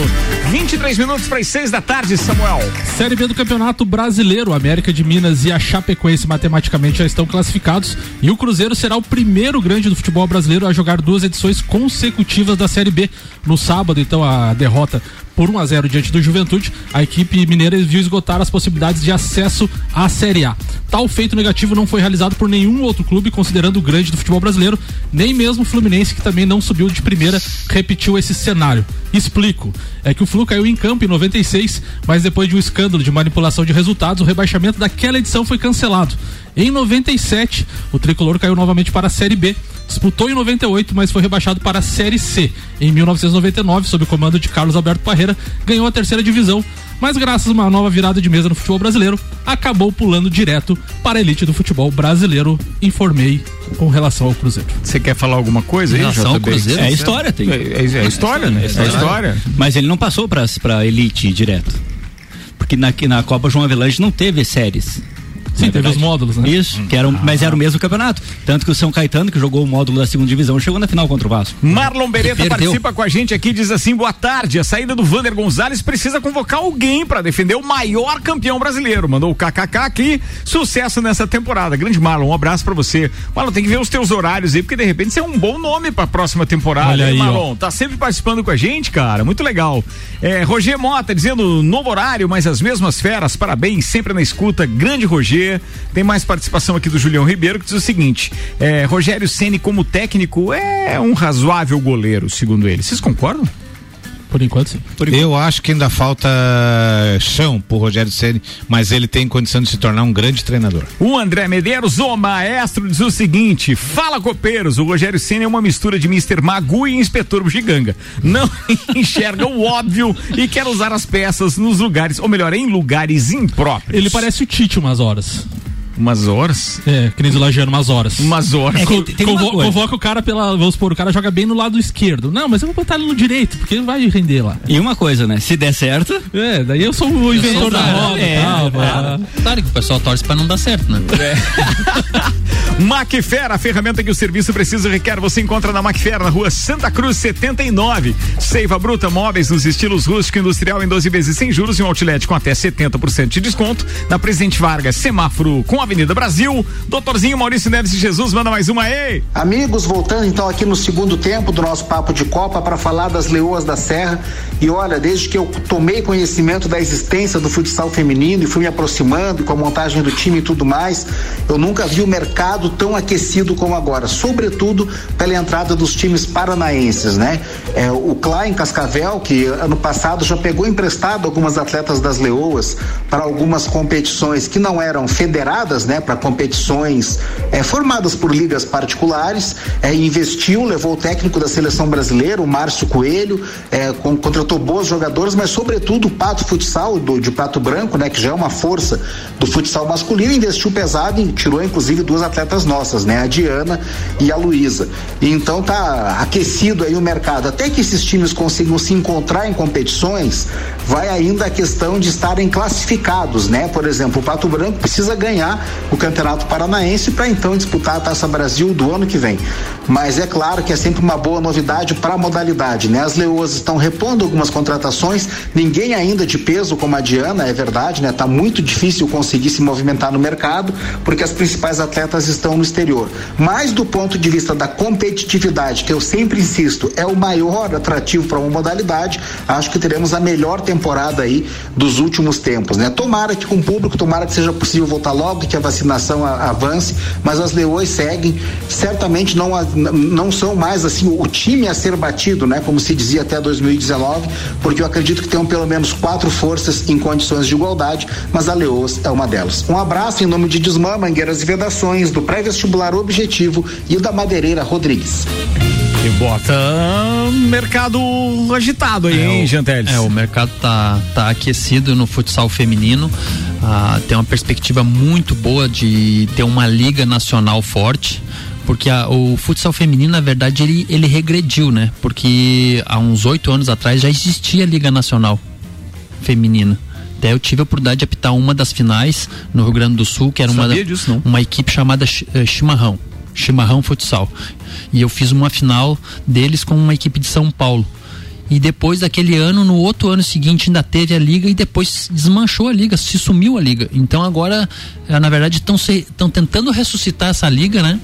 Speaker 2: 23 minutos para as 6 da tarde, Samuel.
Speaker 5: Série B do Campeonato Brasileiro, América de Minas e a Chapecoense matematicamente já estão classificados e o Cruzeiro será o primeiro grande do futebol brasileiro a jogar duas edições consecutivas da Série B. No sábado, então, a derrota por 1 a 0 diante do Juventude, a equipe mineira viu esgotar as possibilidades de acesso à Série A. Tal feito negativo não foi realizado por nenhum outro clube, considerando o grande do futebol brasileiro, nem mesmo o Fluminense, que também não subiu de primeira, repetiu esse cenário. Explico. É que o Flu caiu em campo em 96, mas depois de um escândalo de manipulação de resultados, o rebaixamento daquela edição foi cancelado. Em 97, o tricolor caiu novamente para a Série B. Disputou em 98, mas foi rebaixado para a Série C. Em 1999, sob o comando de Carlos Alberto Parreira, ganhou a terceira divisão, mas graças a uma nova virada de mesa no futebol brasileiro, acabou pulando direto para a elite do futebol brasileiro. Informei com relação ao Cruzeiro.
Speaker 2: Você quer falar alguma coisa aí,
Speaker 4: Relação ao? Cruzeiro? É história, tem.
Speaker 2: É, é- é história, né? É história.
Speaker 4: Mas ele não passou pra, pra elite direto. Porque na, na Copa João Avelange não teve séries.
Speaker 5: Sim, teve os módulos, né?
Speaker 4: Isso, que era, um- mas era o mesmo campeonato. Tanto que o São Caetano, que jogou o módulo da segunda divisão, chegou na final contra o Vasco.
Speaker 2: Marlon Beretta participa com a gente aqui, diz assim: boa tarde. A saída do Vander Gonzalez precisa convocar alguém para defender o maior campeão brasileiro. Mandou o KKK aqui. Sucesso nessa temporada. Grande Marlon, um abraço para você. Marlon, tem que ver os teus horários aí, porque de repente você é um bom nome para a próxima temporada.
Speaker 5: Olha aí,
Speaker 2: Marlon, tá sempre participando com a gente, cara. Muito legal. É, Roger Mota dizendo novo horário, mas as mesmas feras. Parabéns, sempre na escuta. Grande Roger. Tem mais participação aqui do Julião Ribeiro que diz o seguinte: é, Rogério Ceni como técnico é um razoável goleiro, segundo ele. Vocês concordam?
Speaker 5: Por enquanto, sim.
Speaker 7: Eu acho que ainda falta chão pro Rogério Ceni, mas ele tem condição de se tornar um grande treinador.
Speaker 2: O André Medeiros, o maestro, diz o seguinte: fala copeiros, o Rogério Senna é uma mistura de Mr. Magu e Inspetor Bugiganga. Não enxerga o óbvio e quer usar as peças nos lugares, ou melhor, em lugares impróprios.
Speaker 5: Ele parece o Tite umas horas.
Speaker 2: Umas horas?
Speaker 5: É, que nem o Lajeano, umas horas.
Speaker 2: Umas horas.
Speaker 5: É, tem uma
Speaker 2: convo-
Speaker 5: coisa. convoca o cara pela. Vamos supor, o cara joga bem no lado esquerdo. Não, mas eu vou botar ele no direito, porque ele vai render lá.
Speaker 4: E uma coisa, né? Se der certo.
Speaker 5: É, daí eu sou o inventor da roda e
Speaker 3: É,
Speaker 5: tal.
Speaker 3: é. Claro que o pessoal torce pra não dar certo, né?
Speaker 2: Macfer, a ferramenta que o serviço precisa e requer, você encontra na Macfer, na rua Santa Cruz 79. Seiva Bruta Móveis nos estilos rústico e industrial em 12 vezes sem juros e um outlet com até 70% de desconto. Na Presidente Vargas, semáforo com Avenida Brasil. Doutorzinho Maurício Neves de Jesus, manda mais uma aí.
Speaker 8: Amigos, voltando então aqui no segundo tempo do nosso papo de Copa para falar das Leoas da Serra. E olha, desde que eu tomei conhecimento da existência do futsal feminino e fui me aproximando com a montagem do time e tudo mais, eu nunca vi o mercado tão aquecido como agora, sobretudo pela entrada dos times paranaenses, né? É, o Klein Cascavel, que ano passado já pegou emprestado algumas atletas das Leoas para algumas competições que não eram federadas, né? Para competições é, formadas por ligas particulares, é, investiu, levou o técnico da seleção brasileira, o Márcio Coelho, é, con- contratou bons jogadores, mas sobretudo o Pato Futsal do, de Pato Branco, né? Que já é uma força do futsal masculino, investiu pesado e tirou inclusive duas atletas nossas, né? A Diana e a Luísa. Então tá aquecido aí o mercado. Até que esses times consigam se encontrar em competições, vai ainda a questão de estarem classificados, né? Por exemplo, o Pato Branco precisa ganhar o Campeonato Paranaense para então disputar a Taça Brasil do ano que vem. Mas é claro que é sempre uma boa novidade para a modalidade, né? As Leoas estão repondo algumas contratações, ninguém ainda de peso como a Diana, é verdade, né? Tá muito difícil conseguir se movimentar no mercado porque as principais atletas estão no exterior. Mas do ponto de vista da competitividade, que eu sempre insisto, é o maior atrativo para uma modalidade, acho que teremos a melhor temporada aí dos últimos tempos, né? Tomara que com o público, tomara que seja possível voltar logo, que a vacinação avance, mas as leoas seguem, certamente não, não são mais assim o time a ser batido, né? Como se dizia até 2019, porque eu acredito que tenham pelo menos quatro forças em condições de igualdade, mas a Leoas é uma delas. Um abraço em nome de Desmã, Mangueiras e Vedações, do pré-vestibular Objetivo e da Madeireira Rodrigues.
Speaker 2: E bota mercado agitado aí,
Speaker 3: é,
Speaker 2: hein, Janteles?
Speaker 3: É, o mercado tá, tá aquecido no futsal feminino. Ah, tem uma perspectiva muito boa de ter uma liga nacional forte porque a, o futsal feminino, na verdade, ele, ele regrediu, né? Porque há uns oito anos atrás já existia a Liga Nacional Feminina. Até eu tive a oportunidade de apitar uma das finais no Rio Grande do Sul, que era uma,
Speaker 2: disso,
Speaker 3: uma equipe chamada uh, Chimarrão. Chimarrão Futsal. E eu fiz uma final deles com uma equipe de São Paulo. E depois daquele ano, no outro ano seguinte, ainda teve a liga e depois desmanchou a liga, se sumiu a liga. Então agora, eh, na verdade, estão tentando ressuscitar essa liga, né?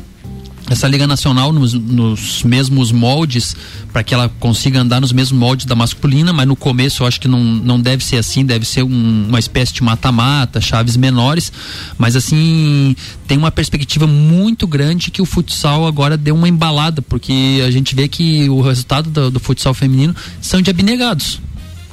Speaker 3: Essa Liga Nacional nos, nos mesmos moldes, para que ela consiga andar nos mesmos moldes da masculina, mas no começo eu acho que não, não deve ser assim, deve ser um, uma espécie de mata-mata, chaves menores, mas assim, tem uma perspectiva muito grande que o futsal agora deu uma embalada, porque a gente vê que o resultado do, do futsal feminino são de abnegados.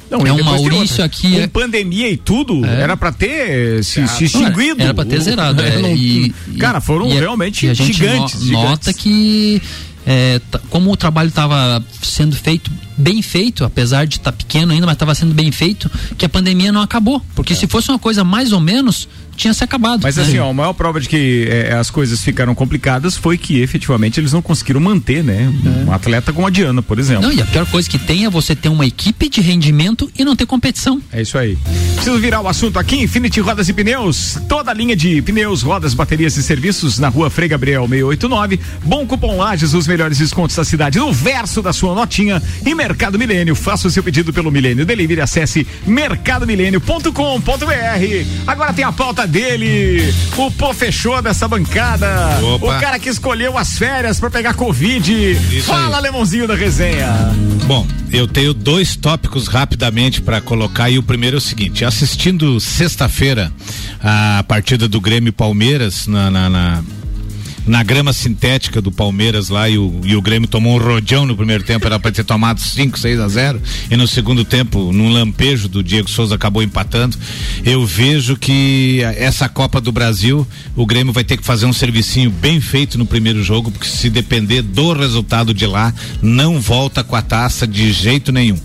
Speaker 3: Não, é um Maurício aqui.
Speaker 2: Com
Speaker 3: é...
Speaker 2: pandemia e tudo, é. era para ter se, ah, se extinguido.
Speaker 3: Era para ter zerado. É, não,
Speaker 2: e, cara, foram e, realmente
Speaker 3: e a
Speaker 2: gente
Speaker 3: gigantes. No, nota gigantes. que é, como o trabalho estava sendo feito bem feito, apesar de estar tá pequeno ainda, mas estava sendo bem feito, que a pandemia não acabou. Porque é. se fosse uma coisa mais ou menos, tinha se acabado.
Speaker 2: Mas assim, ó, a maior prova de que é, as coisas ficaram complicadas foi que efetivamente eles não conseguiram manter, né? É. Um atleta como a Diana, por exemplo.
Speaker 3: Não, e a pior coisa que tem é você ter uma equipe de rendimento e não ter competição.
Speaker 2: É isso aí. Preciso virar o assunto aqui, Infinity Rodas e Pneus, toda a linha de pneus, rodas, baterias e serviços na rua Frei Gabriel 689. Bom cupom Lages, os melhores descontos da cidade no verso da sua notinha e Mercado Milênio. Faça o seu pedido pelo Milênio Delivery, acesse mercadomilênio.com.br. Agora tem a pauta dele, o pô fechou dessa bancada. Opa. O cara que escolheu as férias para pegar Covid. Isso Fala, aí. Lemãozinho da resenha.
Speaker 7: Bom, eu tenho dois tópicos rapidamente para colocar e o primeiro é o seguinte: assistindo sexta-feira a partida do Grêmio Palmeiras na, na, na na grama sintética do Palmeiras lá e o, e o Grêmio tomou um rojão no primeiro tempo, era para ter tomado 5, 6 a 0 e no segundo tempo, num lampejo do Diego Souza acabou empatando. Eu vejo que essa Copa do Brasil, o Grêmio vai ter que fazer um servicinho bem feito no primeiro jogo, porque se depender do resultado de lá, não volta com a taça de jeito nenhum.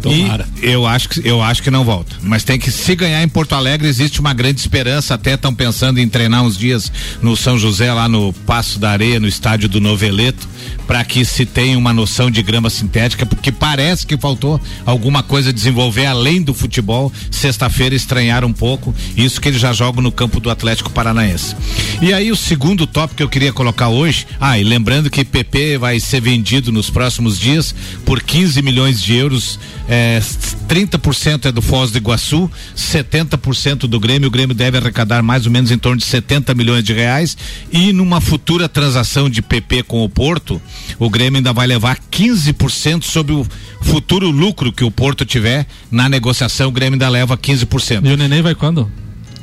Speaker 7: Tomara. E eu acho que eu acho que não volta. Mas tem que se ganhar em Porto Alegre existe uma grande esperança. Até estão pensando em treinar uns dias no São José lá no Passo da Areia, no estádio do Noveleto, para que se tenha uma noção de grama sintética, porque parece que faltou alguma coisa desenvolver além do futebol. Sexta-feira estranharam um pouco isso que eles já jogam no campo do Atlético Paranaense. E aí o segundo tópico que eu queria colocar hoje, ah, e lembrando que PP vai ser vendido nos próximos dias por 15 milhões de euros é, 30% é do Foz do Iguaçu, 70% do Grêmio. O Grêmio deve arrecadar mais ou menos em torno de 70 milhões de reais. E numa futura transação de PP com o Porto, o Grêmio ainda vai levar 15% sobre o futuro lucro que o Porto tiver na negociação. O Grêmio ainda leva 15%.
Speaker 5: E o Neném vai quando?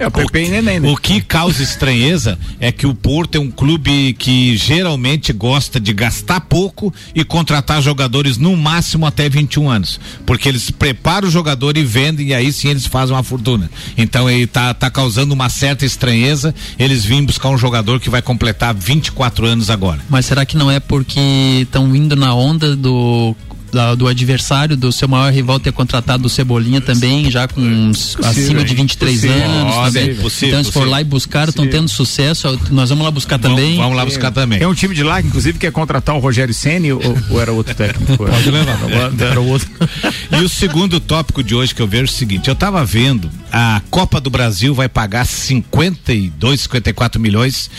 Speaker 7: É, o, Pepe e Neném, né? o que causa estranheza é que o Porto é um clube que geralmente gosta de gastar pouco e contratar jogadores no máximo até 21 anos. Porque eles preparam o jogador e vendem e aí sim eles fazem uma fortuna. Então ele tá, tá causando uma certa estranheza eles vêm buscar um jogador que vai completar 24 anos agora.
Speaker 3: Mas será que não é porque estão indo na onda do da- do adversário, do seu maior rival ter contratado o Cebolinha também, já com uns acima de 23
Speaker 7: Possível.
Speaker 3: anos
Speaker 7: Possível,
Speaker 3: também.
Speaker 7: possível,
Speaker 3: então eles foram
Speaker 7: possível.
Speaker 3: lá e buscaram, estão tendo sucesso. Nós vamos lá buscar também.
Speaker 7: vamos lá buscar também.
Speaker 2: Tem um time de lá, que, inclusive, quer contratar o Rogério Ceni ou, ou era outro técnico?
Speaker 5: Pode levar.
Speaker 2: Era o outro.
Speaker 7: E o segundo tópico de hoje que eu vejo é o seguinte: eu tava vendo, a Copa do Brasil vai pagar 52, 54 milhões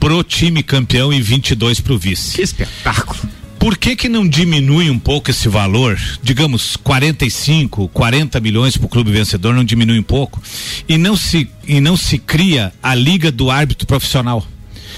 Speaker 7: pro time campeão e 22 pro vice.
Speaker 2: Que espetáculo.
Speaker 7: Por que que não diminui um pouco esse valor? Digamos 45, 40 milhões pro clube vencedor, não diminui um pouco? E não se e não se cria a liga do árbitro profissional?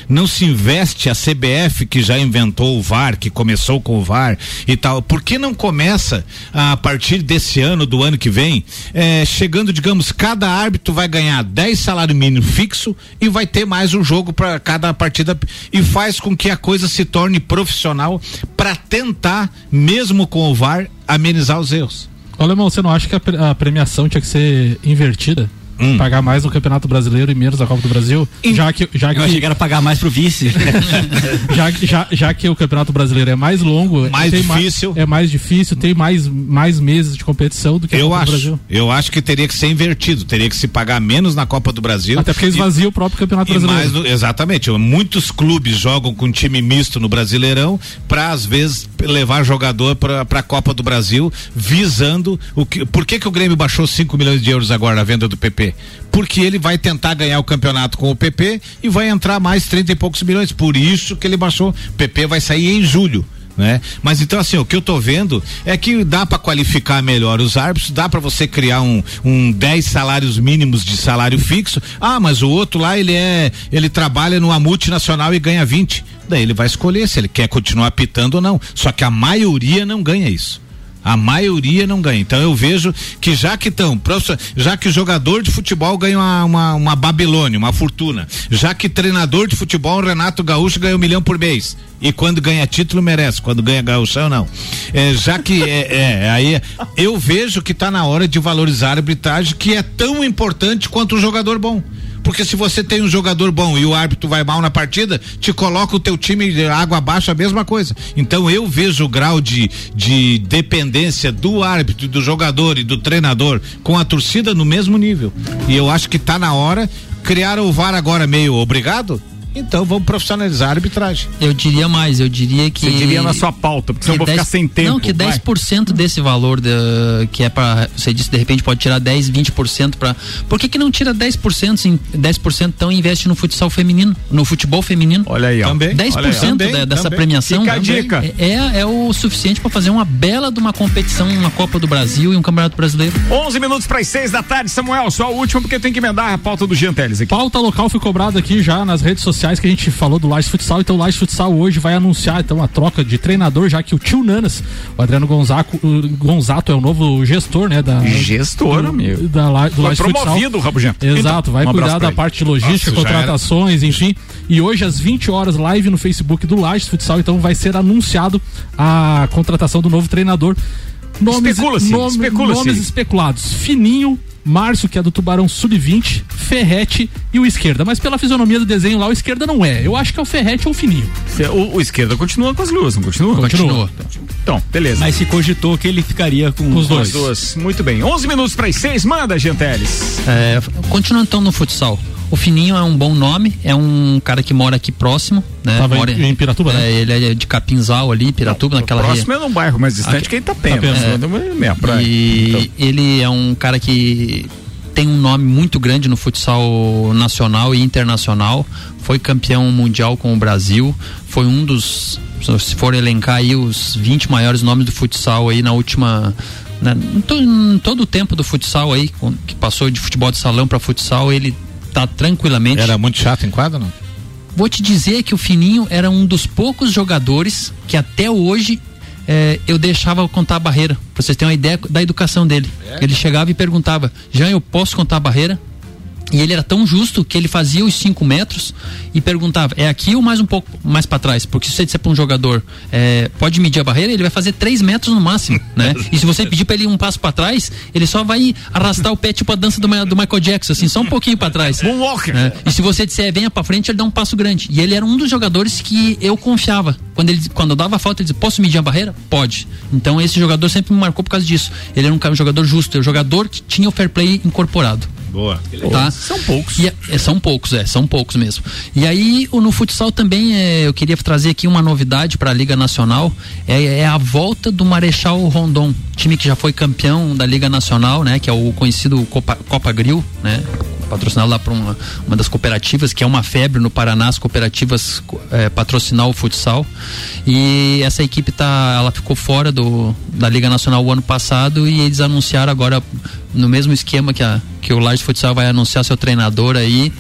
Speaker 7: Não se investe a CBF que já inventou o VAR, que começou com o VAR e tal. Por que não começa a partir desse ano, do ano que vem, eh, chegando, digamos, cada árbitro vai ganhar 10 salário mínimo fixo e vai ter mais um jogo para cada partida e faz com que a coisa se torne profissional para tentar, mesmo com o VAR, amenizar os erros.
Speaker 5: Olha, irmão, você não acha que a premiação tinha que ser invertida?
Speaker 7: Hum.
Speaker 5: Pagar mais no Campeonato Brasileiro e menos na Copa do Brasil? Já que, já que,
Speaker 4: Eu achei que era pagar mais pro vice.
Speaker 5: já, que- já, já que o Campeonato Brasileiro é mais longo,
Speaker 7: Mais
Speaker 5: tem
Speaker 7: difícil.
Speaker 5: é mais difícil, tem mais, mais meses de competição do que a
Speaker 7: Eu
Speaker 5: Copa
Speaker 7: acho,
Speaker 5: do Brasil.
Speaker 7: eu acho que teria que ser invertido, teria que se pagar menos na Copa do Brasil.
Speaker 5: Até porque
Speaker 7: E-
Speaker 5: esvazia o próprio Campeonato
Speaker 7: E
Speaker 5: Brasileiro.
Speaker 7: mais no- exatamente. Muitos clubes jogam com time misto no Brasileirão para às vezes levar jogador para a Copa do Brasil, visando o que. Por que, que o Grêmio baixou 5 milhões de euros agora na venda do PP? Porque ele vai tentar ganhar o campeonato com o PP e vai entrar mais 30 e poucos milhões. Por isso que ele baixou. PP vai sair em julho né? Mas então assim, o que eu tô vendo é que dá para qualificar melhor os árbitros, dá para você criar um, um 10 salários mínimos de salário fixo. Ah, mas o outro lá ele é, ele trabalha numa multinacional e ganha 20. Daí ele vai escolher se ele quer continuar apitando ou não. Só que a maioria não ganha isso. A maioria não ganha. Então eu vejo que já que estão, já que jogador de futebol ganha uma, uma, uma Babilônia, uma fortuna, já que treinador de futebol, Renato Gaúcho, ganha um milhão por mês. E quando ganha título, merece. Quando ganha gaúchão, não. É, já que é, é, aí eu vejo que está na hora de valorizar a arbitragem, que é tão importante quanto o jogador bom. Porque se você tem um jogador bom e o árbitro vai mal na partida, te coloca o teu time de água abaixo, a mesma coisa. Então eu vejo o grau de, de dependência do árbitro, do jogador e do treinador com a torcida no mesmo nível. E eu acho que está na hora. Criaram o VAR agora meio obrigado? Então vamos profissionalizar a arbitragem.
Speaker 3: Eu diria mais, eu diria que.
Speaker 2: Você diria na sua pauta, porque senão eu vou ficar sem tempo.
Speaker 3: Não, que
Speaker 2: vai.
Speaker 3: 10% desse valor da- que é para você disse de repente pode tirar 10, 20% para Por que que não tira 10% sim, 10% então investe no futsal feminino, no futebol feminino?
Speaker 2: Olha aí, ó.
Speaker 3: 10%
Speaker 2: Olha aí, ó. Também,
Speaker 3: da- dessa
Speaker 2: também.
Speaker 3: premiação
Speaker 2: Fica a dica.
Speaker 3: É, é o suficiente para fazer uma bela de uma competição, uma Copa do Brasil e um Campeonato Brasileiro.
Speaker 2: 11 minutos para as 6 da tarde, Samuel. Só o último, porque tem que emendar a pauta do Jean Teles aqui.
Speaker 5: Pauta local foi cobrada aqui já nas redes sociais que a gente falou do Lages Futsal. Então o Lages Futsal hoje vai anunciar então a troca de treinador, já que o tio Nanas, o Adriano Gonzaco, o Gonzato é o novo gestor, né? Da,
Speaker 2: Gestor,
Speaker 5: do,
Speaker 2: amigo.
Speaker 5: Da, do
Speaker 2: Foi
Speaker 5: Lages Futsal.
Speaker 2: promovido, Rabugento.
Speaker 5: Exato,
Speaker 2: Então,
Speaker 5: vai
Speaker 2: um
Speaker 5: cuidar da parte de logística,
Speaker 7: Nossa,
Speaker 5: contratações, enfim. E hoje às 20 horas live no Facebook do Lages Futsal, então vai ser anunciado a contratação do novo treinador. Nomes,
Speaker 2: Especula-se,
Speaker 5: nome-
Speaker 2: especula-se.
Speaker 5: nomes especulados. Fininho, Márcio, que é do Tubarão Sub-20, Ferrete e o Esquerda. Mas pela fisionomia do desenho lá, o Esquerda não é. Eu acho que é o Ferrete ou o Fininho.
Speaker 2: O, o esquerda continua com as luas, não continua?
Speaker 5: Continua.
Speaker 2: Então, beleza.
Speaker 4: Mas se cogitou que ele ficaria com
Speaker 5: Os
Speaker 4: os
Speaker 5: dois.
Speaker 2: As duas. Muito bem. 11 minutos para as 6. Manda, Jean Teles.
Speaker 3: É, continuando então no futsal. O Fininho é um bom nome, é um cara que mora aqui próximo, né?
Speaker 5: Tava em-
Speaker 3: mora,
Speaker 5: em Piratuba,
Speaker 3: é,
Speaker 5: né?
Speaker 3: Ele é de Capinzal ali, Piratuba, naquela
Speaker 2: Próximo é num bairro mais distante que Itapema.
Speaker 5: Itapema.
Speaker 2: É, minha praia.
Speaker 3: E
Speaker 2: Então,
Speaker 3: ele é um cara que tem um nome muito grande no futsal nacional e internacional. Foi campeão mundial com o Brasil. Foi um dos, se for elencar aí os 20 maiores nomes do futsal aí na última. né, em, to- em todo o tempo do futsal aí, que passou de futebol de salão para futsal, ele tá tranquilamente.
Speaker 7: Era muito chato em quadra, não?
Speaker 3: Vou te dizer que o Fininho era um dos poucos jogadores que até hoje eh, eu deixava contar a barreira. Pra vocês terem uma ideia da educação dele. Ele chegava e perguntava: Jean, eu posso contar a barreira? E ele era tão justo que ele fazia os 5 metros e perguntava: é aqui ou mais um pouco mais para trás? Porque se você disser para um jogador é, pode medir a barreira, ele vai fazer 3 metros no máximo, né? E se você pedir para ele um passo para trás, ele só vai arrastar o pé tipo a dança do, do Michael Jackson, assim, só um pouquinho para trás. Né? E se você disser venha para frente, ele dá um passo grande. E ele era um dos jogadores que eu confiava. Quando ele quando eu dava falta, ele dizia: posso medir a barreira? Pode. Então esse jogador sempre me marcou por causa disso. Ele era um jogador justo, era um jogador que tinha o fair play incorporado.
Speaker 7: Boa.
Speaker 3: Tá?
Speaker 2: São poucos.
Speaker 3: E, é, são poucos, é, são poucos mesmo. E aí, o, no futsal também, é, eu queria trazer aqui uma novidade para a Liga Nacional: é, é, a volta do Marechal Rondon, time que já foi campeão da Liga Nacional, né? Que é o conhecido Copa, Copa Grill, né? patrocinado lá por uma, uma das cooperativas, que é uma febre no Paraná, as cooperativas é, patrocinar o futsal. E essa equipe tá, ela ficou fora do, da Liga Nacional o ano passado e eles anunciaram agora, no mesmo esquema que, a, que o Large Futsal vai anunciar seu treinador aí,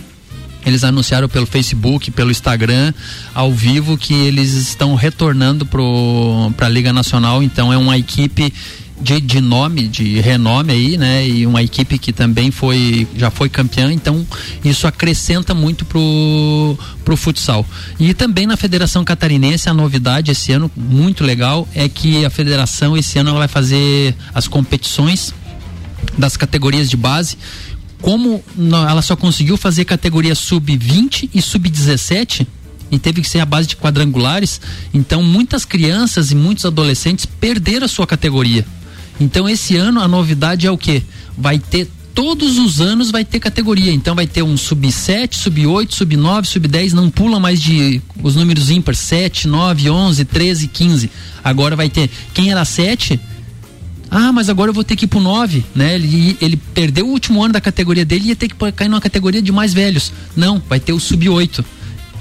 Speaker 3: eles anunciaram pelo Facebook, pelo Instagram, ao vivo, que eles estão retornando para a Liga Nacional. Então é uma equipe de, de nome, de renome aí, né? E uma equipe que também foi, já foi campeã, então isso acrescenta muito pro, pro futsal. E também na Federação Catarinense, a novidade esse ano, muito legal, é que a federação esse ano ela vai fazer as competições das categorias de base como ela só conseguiu fazer categoria sub-20 e sub-17 e teve que ser a base de quadrangulares, então muitas crianças e muitos adolescentes perderam a sua categoria. Então esse ano a novidade é o que? Vai ter todos os anos vai ter categoria. Então vai ter um sub 7, sub 8, sub 9, sub 10, não pula mais de os números ímpares 7, 9, 11, 13, 15. Agora vai ter quem era 7 ah, mas agora eu vou ter que ir pro 9, né? Ele, ele perdeu o último ano da categoria dele e ia ter que cair numa categoria de mais velhos. Não, vai ter o sub 8.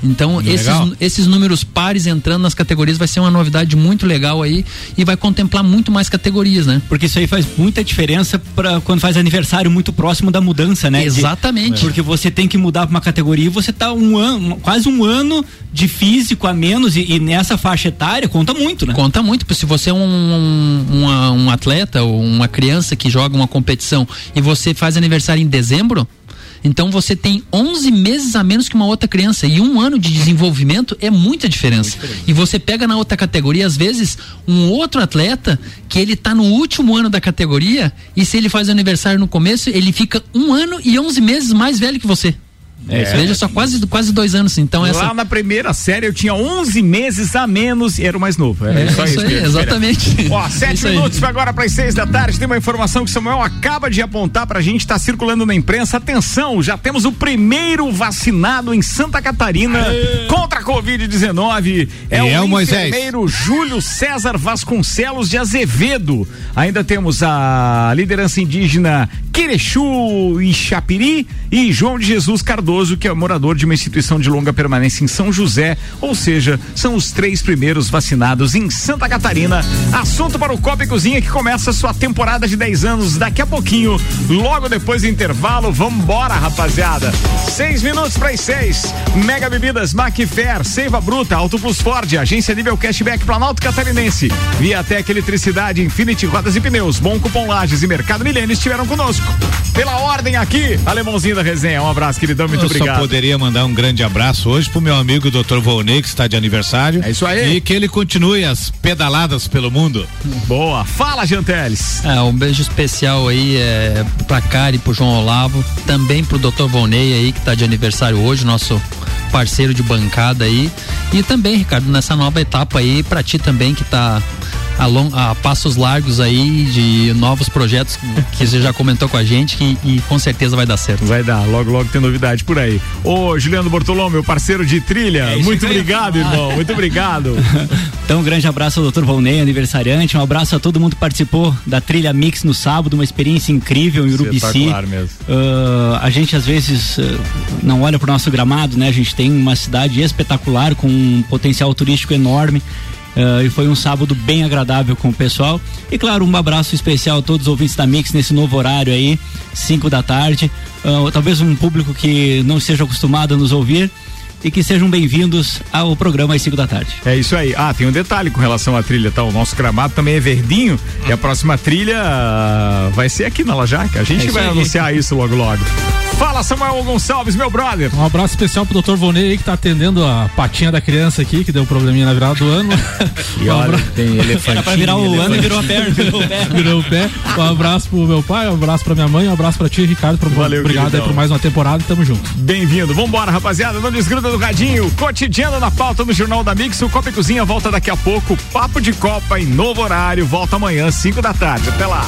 Speaker 3: Então, esses, esses números pares entrando nas categorias vai ser uma novidade muito legal aí e vai contemplar muito mais categorias, né?
Speaker 4: Porque isso aí faz muita diferença para quando faz aniversário muito próximo da mudança, né?
Speaker 3: Exatamente.
Speaker 4: De, porque você tem que mudar para uma categoria e você tá um ano, quase um ano de físico a menos e, e, nessa faixa etária conta muito, né?
Speaker 3: Conta muito, porque se você é um, um, um atleta ou uma criança que joga uma competição e você faz aniversário em dezembro, então você tem 11 meses a menos que uma outra criança e um ano de desenvolvimento é muita diferença. E você pega na outra categoria, às vezes, um outro atleta que ele tá no último ano da categoria e se ele faz aniversário no começo, ele fica um ano e 11 meses mais velho que você. É, veja só, quase, quase dois anos. Então
Speaker 2: Lá
Speaker 3: essa...
Speaker 2: na primeira série eu tinha 11 meses a menos e era o mais novo. Era
Speaker 3: é, só isso, isso aí, exatamente.
Speaker 2: Ó, sete minutos aí. agora para as seis da tarde. Tem uma informação que o Samuel acaba de apontar pra gente, está circulando na imprensa. Atenção, já temos o primeiro vacinado em Santa Catarina Aê. contra a Covid-19. É, é o, o enfermeiro Júlio César Vasconcelos de Azevedo. Ainda temos a liderança indígena Querechu e Chapiri e João de Jesus Cardoso que é morador de uma instituição de longa permanência em São José, ou seja, são os três primeiros vacinados em Santa Catarina. Assunto para o Copa e Cozinha que começa sua temporada de 10 anos daqui a pouquinho, logo depois do intervalo. Vambora, rapaziada. Seis minutos para as seis. Mega Bebidas, Macfair, Seiva Bruta, Auto Plus Ford, Agência Nível Cashback Planalto Catarinense, Viatec Eletricidade, Infinity Rodas e Pneus, Bom Cupom Lages e Mercado Milênio estiveram conosco. Pela ordem aqui, alemãozinho da resenha. Um abraço, queridão. Muito
Speaker 7: eu
Speaker 2: obrigado.
Speaker 7: só poderia mandar um grande abraço hoje pro meu amigo Dr. Volney, que está de aniversário.
Speaker 2: É isso aí.
Speaker 7: E que ele continue as pedaladas pelo mundo.
Speaker 2: Boa. Fala, Janteles.
Speaker 3: É, um beijo especial aí é, pra Cari, pro João Olavo, também pro Dr. Volney aí, que está de aniversário hoje, nosso parceiro de bancada aí. E também, Ricardo, nessa nova etapa aí, pra ti também que tá a, long, a passos largos aí de novos projetos que você já comentou com a gente que, e com certeza vai dar certo.
Speaker 2: Vai dar, logo, logo tem novidade por aí. Ô, Juliano Bortolom, meu parceiro de trilha, é muito obrigado, irmão, muito obrigado.
Speaker 4: então, um grande abraço ao Dr. Volney, aniversariante, um abraço a todo mundo que participou da trilha Mix no sábado, uma experiência incrível em Urubici.
Speaker 2: mesmo.
Speaker 4: Uh, a gente às vezes uh, não olha pro nosso gramado, né? A gente tem uma cidade espetacular com um potencial turístico enorme. Uh, e foi um sábado bem agradável com o pessoal. E claro, um abraço especial a todos os ouvintes da Mix nesse novo horário aí, 5 da tarde. Uh, talvez um público que não esteja acostumado a nos ouvir e que sejam bem-vindos ao programa às 5 da tarde.
Speaker 2: É isso aí. Ah, tem um detalhe com relação à trilha, tá? O nosso gramado também é verdinho e a próxima trilha vai ser aqui na Lajaca. A gente é vai aí. anunciar isso logo logo. Fala, Samuel Gonçalves, meu brother.
Speaker 5: Um abraço especial pro Dr. Vonei aí que tá atendendo a patinha da criança aqui, que deu um probleminha na virada do ano.
Speaker 7: E
Speaker 5: Um
Speaker 7: olha,
Speaker 5: abra-
Speaker 7: tem elefantinho.
Speaker 4: Era pra virar o ano e virou a perna. Virou o pé.
Speaker 5: Virou o pé. Um abraço pro meu pai, um abraço pra minha mãe, um abraço pra ti, Ricardo. Pra...
Speaker 2: Valeu,
Speaker 5: Obrigado aí por mais uma temporada e tamo junto.
Speaker 2: Bem-vindo. Vambora, rapaziada. Não desgruda do radinho. Cotidiano na pauta no Jornal da Mix. O Copa e Cozinha volta daqui a pouco. Papo de Copa em novo horário. Volta amanhã, 5 da tarde. Até lá.